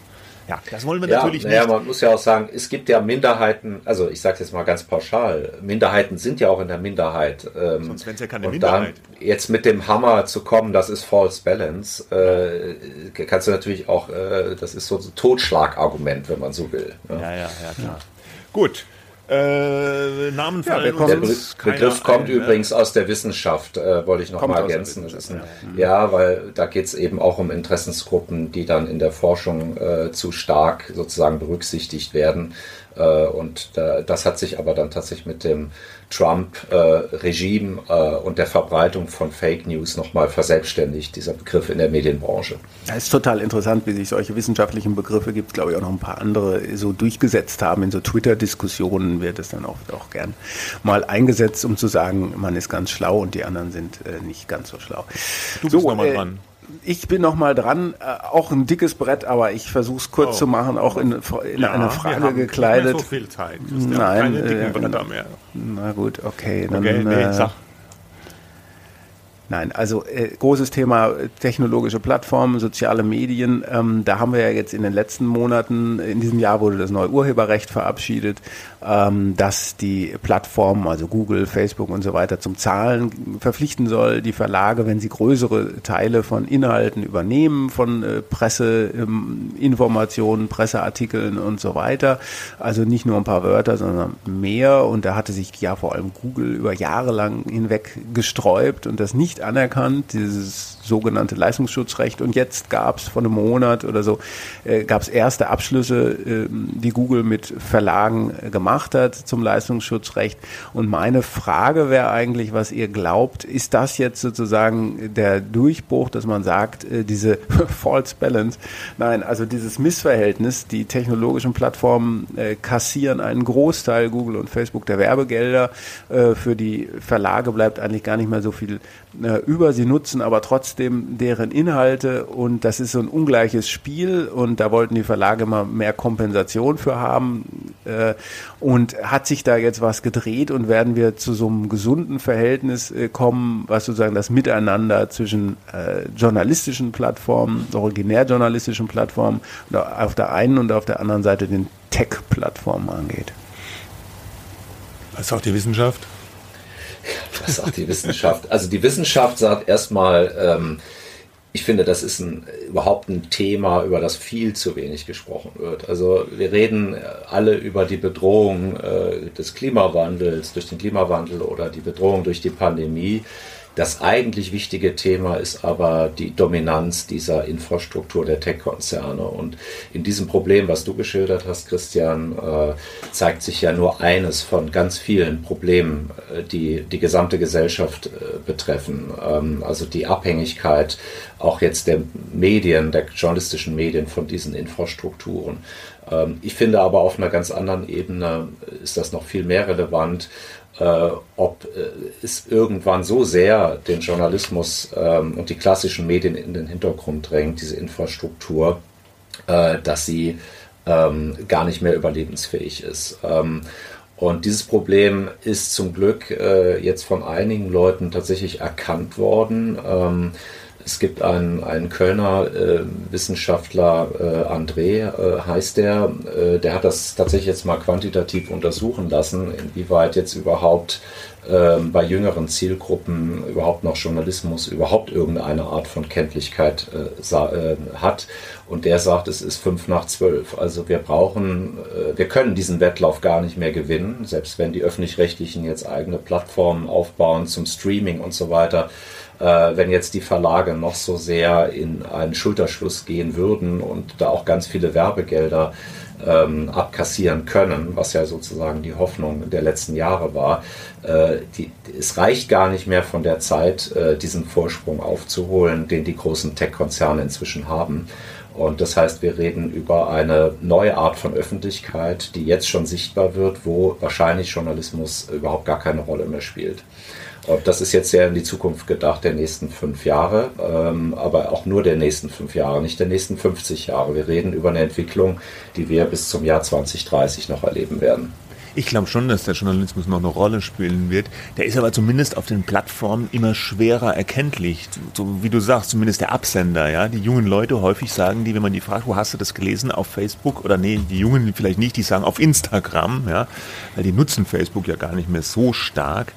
Ja, das wollen wir ja, natürlich nicht. Ja, man muss ja auch sagen, es gibt ja Minderheiten, also ich sage es jetzt mal ganz pauschal, Minderheiten sind ja auch in der Minderheit. Ähm, Sonst wäre es ja keine Minderheit. jetzt mit dem Hammer zu kommen, das ist False Balance, äh, kannst du natürlich auch, äh, das ist so ein Totschlagargument, wenn man so will. Ne? Ja, ja, ja, klar. Gut, äh, Namen fallen ja, der Begriff, Begriff kommt ein, ne? übrigens ne? aus der Wissenschaft, äh, wollte ich noch kommt mal ergänzen. Ein, ja. ja. weil da geht es eben auch um Interessensgruppen, die dann in der Forschung äh, zu stark sozusagen berücksichtigt werden. Äh, und das hat sich aber dann tatsächlich mit dem Trump-Regime äh, und der Verbreitung von Fake News nochmal verselbstständigt, dieser Begriff in der Medienbranche. Es ist total interessant, wie sich solche wissenschaftlichen Begriffe, gibt es glaube ich auch noch ein paar andere, so durchgesetzt haben. In so Twitter-Diskussionen wird es dann oft auch gern mal eingesetzt, um zu sagen, man ist ganz schlau und die anderen sind äh, nicht ganz so schlau. Du bist so, nochmal äh, dran ich bin noch mal dran, äh, auch ein dickes Brett, aber ich versuche es kurz oh. zu machen, auch in, in ja, eine Frage gekleidet. Nicht so viel Zeit. Nein, keine dicken äh, Bretter mehr. Na gut, okay. Dann, okay, nee, äh, sag. Nein, also äh, großes Thema äh, technologische Plattformen, soziale Medien. Ähm, da haben wir ja jetzt in den letzten Monaten, in diesem Jahr wurde das neue Urheberrecht verabschiedet, ähm, dass die Plattformen, also Google, Facebook und so weiter, zum Zahlen verpflichten soll, die Verlage, wenn sie größere Teile von Inhalten übernehmen, von äh, Presseinformationen, ähm, Presseartikeln und so weiter. Also nicht nur ein paar Wörter, sondern mehr. Und da hatte sich ja vor allem Google über Jahre lang hinweg gesträubt und das nicht anerkannt, dieses sogenannte Leistungsschutzrecht. Und jetzt gab es vor einem Monat oder so, äh, gab es erste Abschlüsse, äh, die Google mit Verlagen äh, gemacht hat zum Leistungsschutzrecht. Und meine Frage wäre eigentlich, was ihr glaubt, ist das jetzt sozusagen der Durchbruch, dass man sagt, äh, diese [laughs] False Balance, nein, also dieses Missverhältnis, die technologischen Plattformen äh, kassieren einen Großteil, Google und Facebook, der Werbegelder, äh, für die Verlage bleibt eigentlich gar nicht mehr so viel äh, über, sie nutzen aber trotzdem deren Inhalte und das ist so ein ungleiches Spiel und da wollten die Verlage mal mehr Kompensation für haben äh, und hat sich da jetzt was gedreht und werden wir zu so einem gesunden Verhältnis äh, kommen, was sozusagen das Miteinander zwischen äh, journalistischen Plattformen, originär journalistischen Plattformen auf der einen und auf der anderen Seite den Tech-Plattformen angeht. Was sagt die Wissenschaft? Was sagt die Wissenschaft? Also die Wissenschaft sagt erstmal, ähm, ich finde, das ist ein, überhaupt ein Thema, über das viel zu wenig gesprochen wird. Also wir reden alle über die Bedrohung äh, des Klimawandels durch den Klimawandel oder die Bedrohung durch die Pandemie. Das eigentlich wichtige Thema ist aber die Dominanz dieser Infrastruktur der Tech-Konzerne. Und in diesem Problem, was du geschildert hast, Christian, äh, zeigt sich ja nur eines von ganz vielen Problemen, äh, die die gesamte Gesellschaft äh, betreffen. Ähm, also die Abhängigkeit auch jetzt der Medien, der journalistischen Medien von diesen Infrastrukturen. Ähm, ich finde aber auf einer ganz anderen Ebene ist das noch viel mehr relevant äh, ob äh, es irgendwann so sehr den Journalismus ähm, und die klassischen Medien in den Hintergrund drängt, diese Infrastruktur, äh, dass sie ähm, gar nicht mehr überlebensfähig ist. Ähm, und dieses Problem ist zum Glück äh, jetzt von einigen Leuten tatsächlich erkannt worden. Es gibt einen, einen Kölner äh, Wissenschaftler, äh, André äh, heißt der, äh, der hat das tatsächlich jetzt mal quantitativ untersuchen lassen, inwieweit jetzt überhaupt ähm, bei jüngeren Zielgruppen überhaupt noch Journalismus überhaupt irgendeine Art von Kenntlichkeit äh, äh, hat. Und der sagt, es ist fünf nach zwölf. Also wir brauchen, wir können diesen Wettlauf gar nicht mehr gewinnen, selbst wenn die öffentlich-rechtlichen jetzt eigene Plattformen aufbauen zum Streaming und so weiter äh, wenn jetzt die Verlage noch so sehr in einen Schulterschluss gehen würden und da auch ganz viele Werbegelder ähm, abkassieren können, was ja sozusagen die Hoffnung der letzten Jahre war. Äh, die, es reicht gar nicht mehr von der Zeit, äh, diesen Vorsprung aufzuholen, den die großen Tech-Konzerne inzwischen haben. Und das heißt, wir reden über eine neue Art von Öffentlichkeit, die jetzt schon sichtbar wird, wo wahrscheinlich Journalismus überhaupt gar keine Rolle mehr spielt. Das ist jetzt sehr in die Zukunft gedacht, der nächsten fünf Jahre, ähm, aber auch nur der nächsten fünf Jahre, nicht der nächsten 50 Jahre. Wir reden über eine Entwicklung, die wir bis zum Jahr 2030 noch erleben werden. Ich glaube schon, dass der Journalismus noch eine Rolle spielen wird. Der ist aber zumindest auf den Plattformen immer schwerer erkenntlich. So wie du sagst, zumindest der Absender, ja. Die jungen Leute häufig sagen die, wenn man die fragt, wo hast du das gelesen? Auf Facebook oder nee, die Jungen vielleicht nicht, die sagen auf Instagram, ja. Weil die nutzen Facebook ja gar nicht mehr so stark.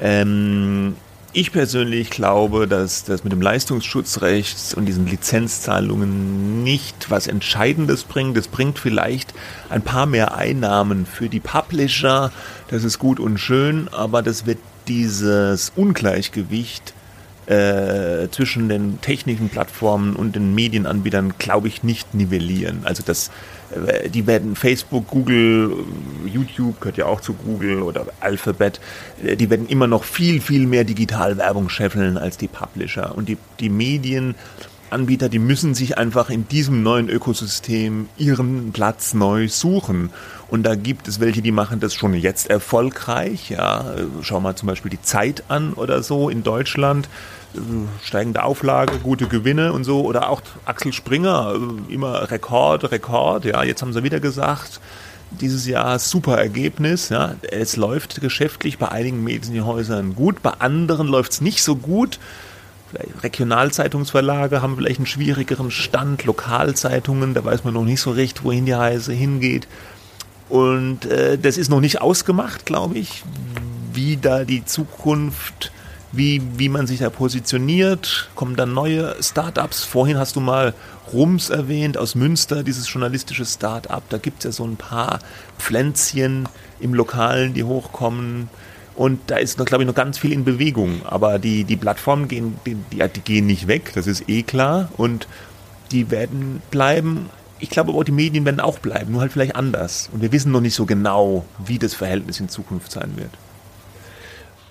Ähm, ich persönlich glaube, dass das mit dem Leistungsschutzrecht und diesen Lizenzzahlungen nicht was Entscheidendes bringt. Es bringt vielleicht ein paar mehr Einnahmen für die Publisher. Das ist gut und schön, aber das wird dieses Ungleichgewicht äh, zwischen den technischen Plattformen und den Medienanbietern, glaube ich, nicht nivellieren. Also das, die werden Facebook, Google, YouTube gehört ja auch zu Google oder Alphabet, äh, die werden immer noch viel, viel mehr Digitalwerbung scheffeln als die Publisher. Und die, die Medienanbieter, die müssen sich einfach in diesem neuen Ökosystem ihren Platz neu suchen. Und da gibt es welche, die machen das schon jetzt erfolgreich. Ja, schau mal zum Beispiel die Zeit an oder so in Deutschland. Steigende Auflage, gute Gewinne und so. Oder auch Axel Springer, immer Rekord, Rekord. Ja, jetzt haben sie wieder gesagt, dieses Jahr super Ergebnis. Ja. Es läuft geschäftlich bei einigen Medienhäusern gut, bei anderen läuft es nicht so gut. Regionalzeitungsverlage haben vielleicht einen schwierigeren Stand, Lokalzeitungen, da weiß man noch nicht so recht, wohin die Reise hingeht. Und äh, das ist noch nicht ausgemacht, glaube ich, wie da die Zukunft, wie, wie man sich da positioniert. Kommen dann neue Startups. Vorhin hast du mal Rums erwähnt aus Münster, dieses journalistische Startup. Da gibt es ja so ein paar Pflänzchen im Lokalen, die hochkommen. Und da ist, glaube ich, noch ganz viel in Bewegung. Aber die, die Plattformen gehen, die, die gehen nicht weg, das ist eh klar. Und die werden bleiben ich glaube aber, die Medien werden auch bleiben, nur halt vielleicht anders. Und wir wissen noch nicht so genau, wie das Verhältnis in Zukunft sein wird.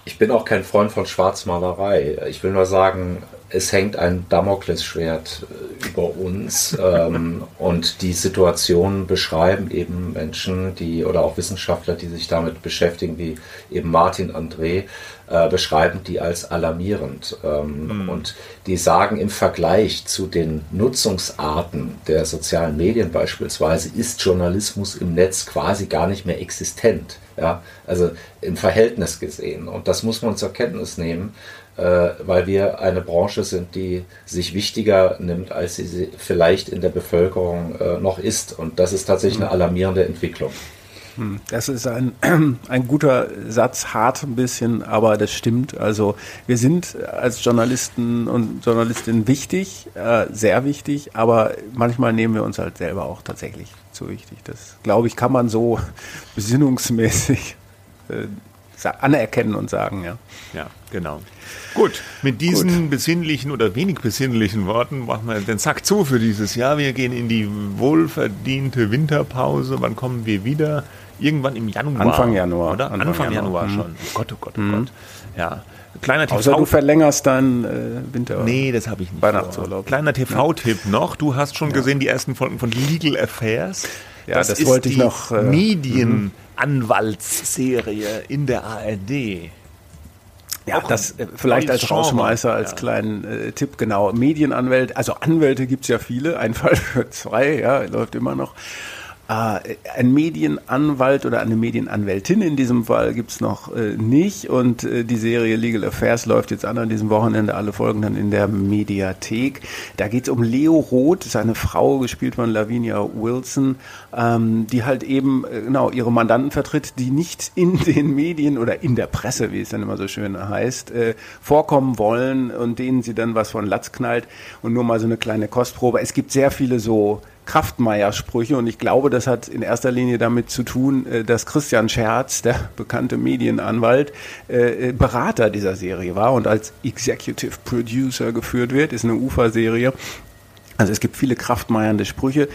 Ich bin auch kein Freund von Schwarzmalerei. Ich will nur sagen, es hängt ein Damoklesschwert äh, über uns [laughs] ähm, und die Situation beschreiben eben Menschen, die oder auch Wissenschaftler, die sich damit beschäftigen, wie eben Martin André, äh, beschreiben die als alarmierend ähm, mhm. und die sagen im Vergleich zu den Nutzungsarten der sozialen Medien beispielsweise ist Journalismus im Netz quasi gar nicht mehr existent. Ja, also im Verhältnis gesehen. Und das muss man zur Kenntnis nehmen äh, weil wir eine Branche sind, die sich wichtiger nimmt, als sie vielleicht in der Bevölkerung äh, noch ist. Und das ist tatsächlich eine alarmierende Entwicklung. Hm, das ist ein, [clears throat] ein guter Satz, hart ein bisschen, aber das stimmt. Also wir sind als Journalisten und Journalistinnen wichtig, äh, sehr wichtig, aber manchmal nehmen wir uns halt selber auch tatsächlich zu wichtig. Das, glaube ich, kann man so [laughs] besinnungsmäßig anerkennen und sagen, ja. Ja, genau. Gut, mit diesen Gut. besinnlichen oder wenig besinnlichen Worten machen wir den Sack zu für dieses Jahr. Wir gehen in die wohlverdiente Winterpause. Wann kommen wir wieder? Irgendwann im Januar. Anfang Januar. Oder? Anfang, Anfang Januar, Januar, schon. Oh Gott, oh Gott, oh mhm. Gott. Ja. Kleiner TV. Außer du verlängerst deinen äh, Winter. Nee, das habe ich nicht. Weihnachtsurlaub. Kleiner TV-Tipp noch. Du hast schon ja. gesehen die ersten Folgen von Legal Affairs. Ja, das, das wollte ich noch. Äh, Medienanwaltsserie in der ARD. Ja, auch das äh, vielleicht als Rausschmeißer, als ja. kleinen äh, Tipp, genau. Medienanwälte, also Anwälte gibt es ja viele, ein Fall für zwei, ja, läuft immer noch. Äh, ein Medienanwalt oder eine Medienanwältin in diesem Fall gibt es noch äh, nicht und äh, die Serie Legal Affairs läuft jetzt an an diesem Wochenende, alle Folgen dann in der Mediathek. Da geht es um Leo Roth, seine Frau, gespielt von Lavinia Wilson, ähm, die halt eben äh, genau ihre Mandanten vertritt, die nicht in [laughs] den Medien oder in der Presse, wie es dann immer so schön heißt, äh, vorkommen wollen und denen sie dann was von Latz knallt und nur mal so eine kleine Kostprobe. Es gibt sehr viele so Kraftmeier-Sprüche und ich glaube, das hat in erster Linie damit zu tun, äh, dass Christian Scherz, der [laughs] bekannte Medienanwalt, äh, äh, Berater dieser Serie war und als Executive Producer geführt wird, ist eine UFA-Serie. Also es gibt viele kraftmeiernde Sprüche.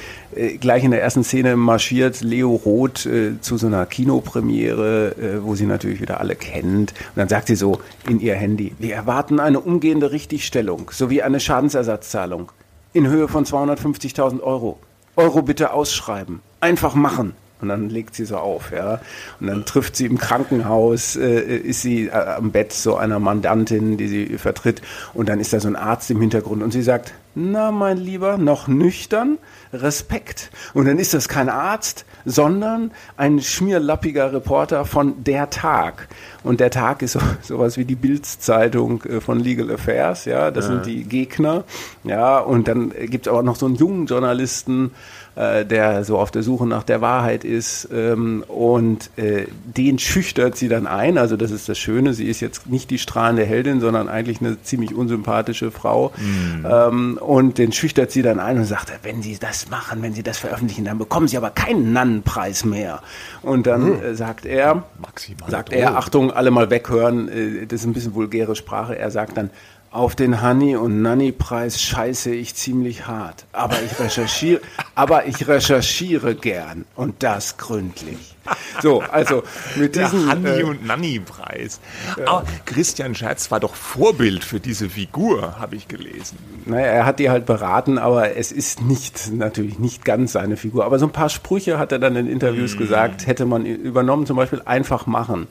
gleich in der ersten Szene marschiert Leo Roth zu so einer Kinopremiere, wo sie natürlich wieder alle kennt. Und dann sagt sie so in ihr Handy, wir erwarten eine umgehende Richtigstellung sowie eine Schadensersatzzahlung in Höhe von 250.000 Euro. Euro bitte ausschreiben. Einfach machen. Und dann legt sie so auf, ja. Und dann trifft sie im Krankenhaus, äh, ist sie äh, am Bett so einer Mandantin, die sie vertritt. Und dann ist da so ein Arzt im Hintergrund und sie sagt, na, mein Lieber, noch nüchtern? Respekt. Und dann ist das kein Arzt, sondern ein schmierlappiger Reporter von Der Tag. Und Der Tag ist so, sowas wie die Bildzeitung äh, von Legal Affairs, ja, das ja. sind die Gegner, ja, und dann gibt es aber noch so einen jungen Journalisten, äh, der so auf der Suche nach der Wahrheit ist ähm, und äh, den schüchtert sie dann ein, also das ist das Schöne, sie ist jetzt nicht die strahlende Heldin, sondern eigentlich eine ziemlich unsympathische Frau mhm. ähm, und den schüchtert sie dann ein und sagt, wenn Sie das machen, wenn Sie das veröffentlichen, dann bekommen Sie aber keinen Nannenpreis mehr. Und dann mhm. sagt er, Maximal sagt er, Achtung, alle mal weghören, äh, das ist ein bisschen vulgäre Sprache, er sagt dann, auf den Honey- und Nanny-Preis scheiße ich ziemlich hart. Aber ich recherchiere, [laughs] aber ich recherchiere gern und das gründlich. So, also mit diesem Der Honey- äh, und Nanny-Preis. Ja. Aber Christian Scherz war doch Vorbild für diese Figur, habe ich gelesen. Naja, er hat die halt beraten, aber es ist nicht, natürlich nicht ganz seine Figur. Aber so ein paar Sprüche hat er dann in Interviews mm. gesagt, hätte man übernommen, zum Beispiel einfach machen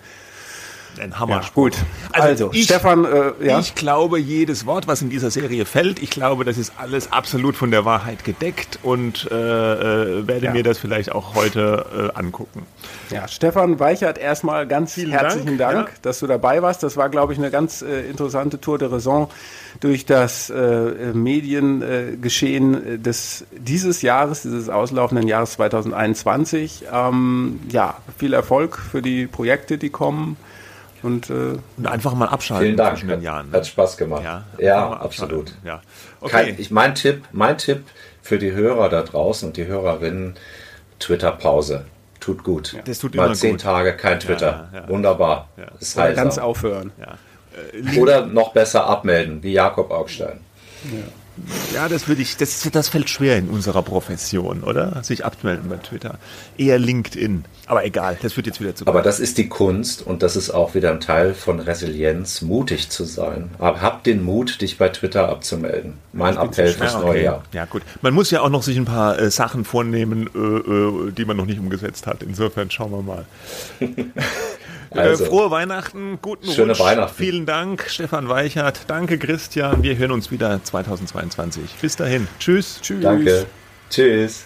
ein Hammer. Ja, gut. Also, also ich, Stefan, äh, ja? ich glaube jedes Wort, was in dieser Serie fällt, ich glaube, das ist alles absolut von der Wahrheit gedeckt und äh, äh, werde ja. mir das vielleicht auch heute äh, angucken. Ja, Stefan Weichert, erstmal ganz Vielen herzlichen Dank, Dank ja. dass du dabei warst. Das war, glaube ich, eine ganz äh, interessante Tour de Raison durch das äh, Mediengeschehen des dieses Jahres, dieses auslaufenden Jahres 2021. Ähm, ja, viel Erfolg für die Projekte, die kommen. Und, äh, und, einfach mal abschalten Vielen Dank. zwischen den Jahren. Ne? Hat Spaß gemacht. Ja, ja absolut. Ja. Okay. Kein, ich, mein, Tipp, mein Tipp für die Hörer da draußen und die Hörerinnen, Twitter-Pause. Tut gut. Ja. Das tut mal zehn gut. Tage kein Twitter. Ja, Wunderbar. Ja. Das heißt ganz aufhören. Äh, Oder noch besser abmelden, wie Jakob Augstein. ja, das würde ich, das, das fällt schwer in unserer Profession, oder? Sich abzumelden bei Twitter. Eher LinkedIn. Aber egal, das wird jetzt wieder zu. Aber das ist die Kunst und das ist auch wieder ein Teil von Resilienz, mutig zu sein. Aber hab den Mut, dich bei Twitter abzumelden. Mein Appell fürs ja, okay. neue Jahr. Ja, gut. Man muss ja auch noch sich ein paar äh, Sachen vornehmen, äh, äh, die man noch nicht umgesetzt hat. Insofern schauen wir mal. [laughs] Äh, also, frohe Weihnachten, guten schöne Rutsch. Weihnachten. Vielen Dank, Stefan Weichert. Danke, Christian. Wir hören uns wieder 2022. Bis dahin. Tschüss. Tschüss. Danke. Tschüss.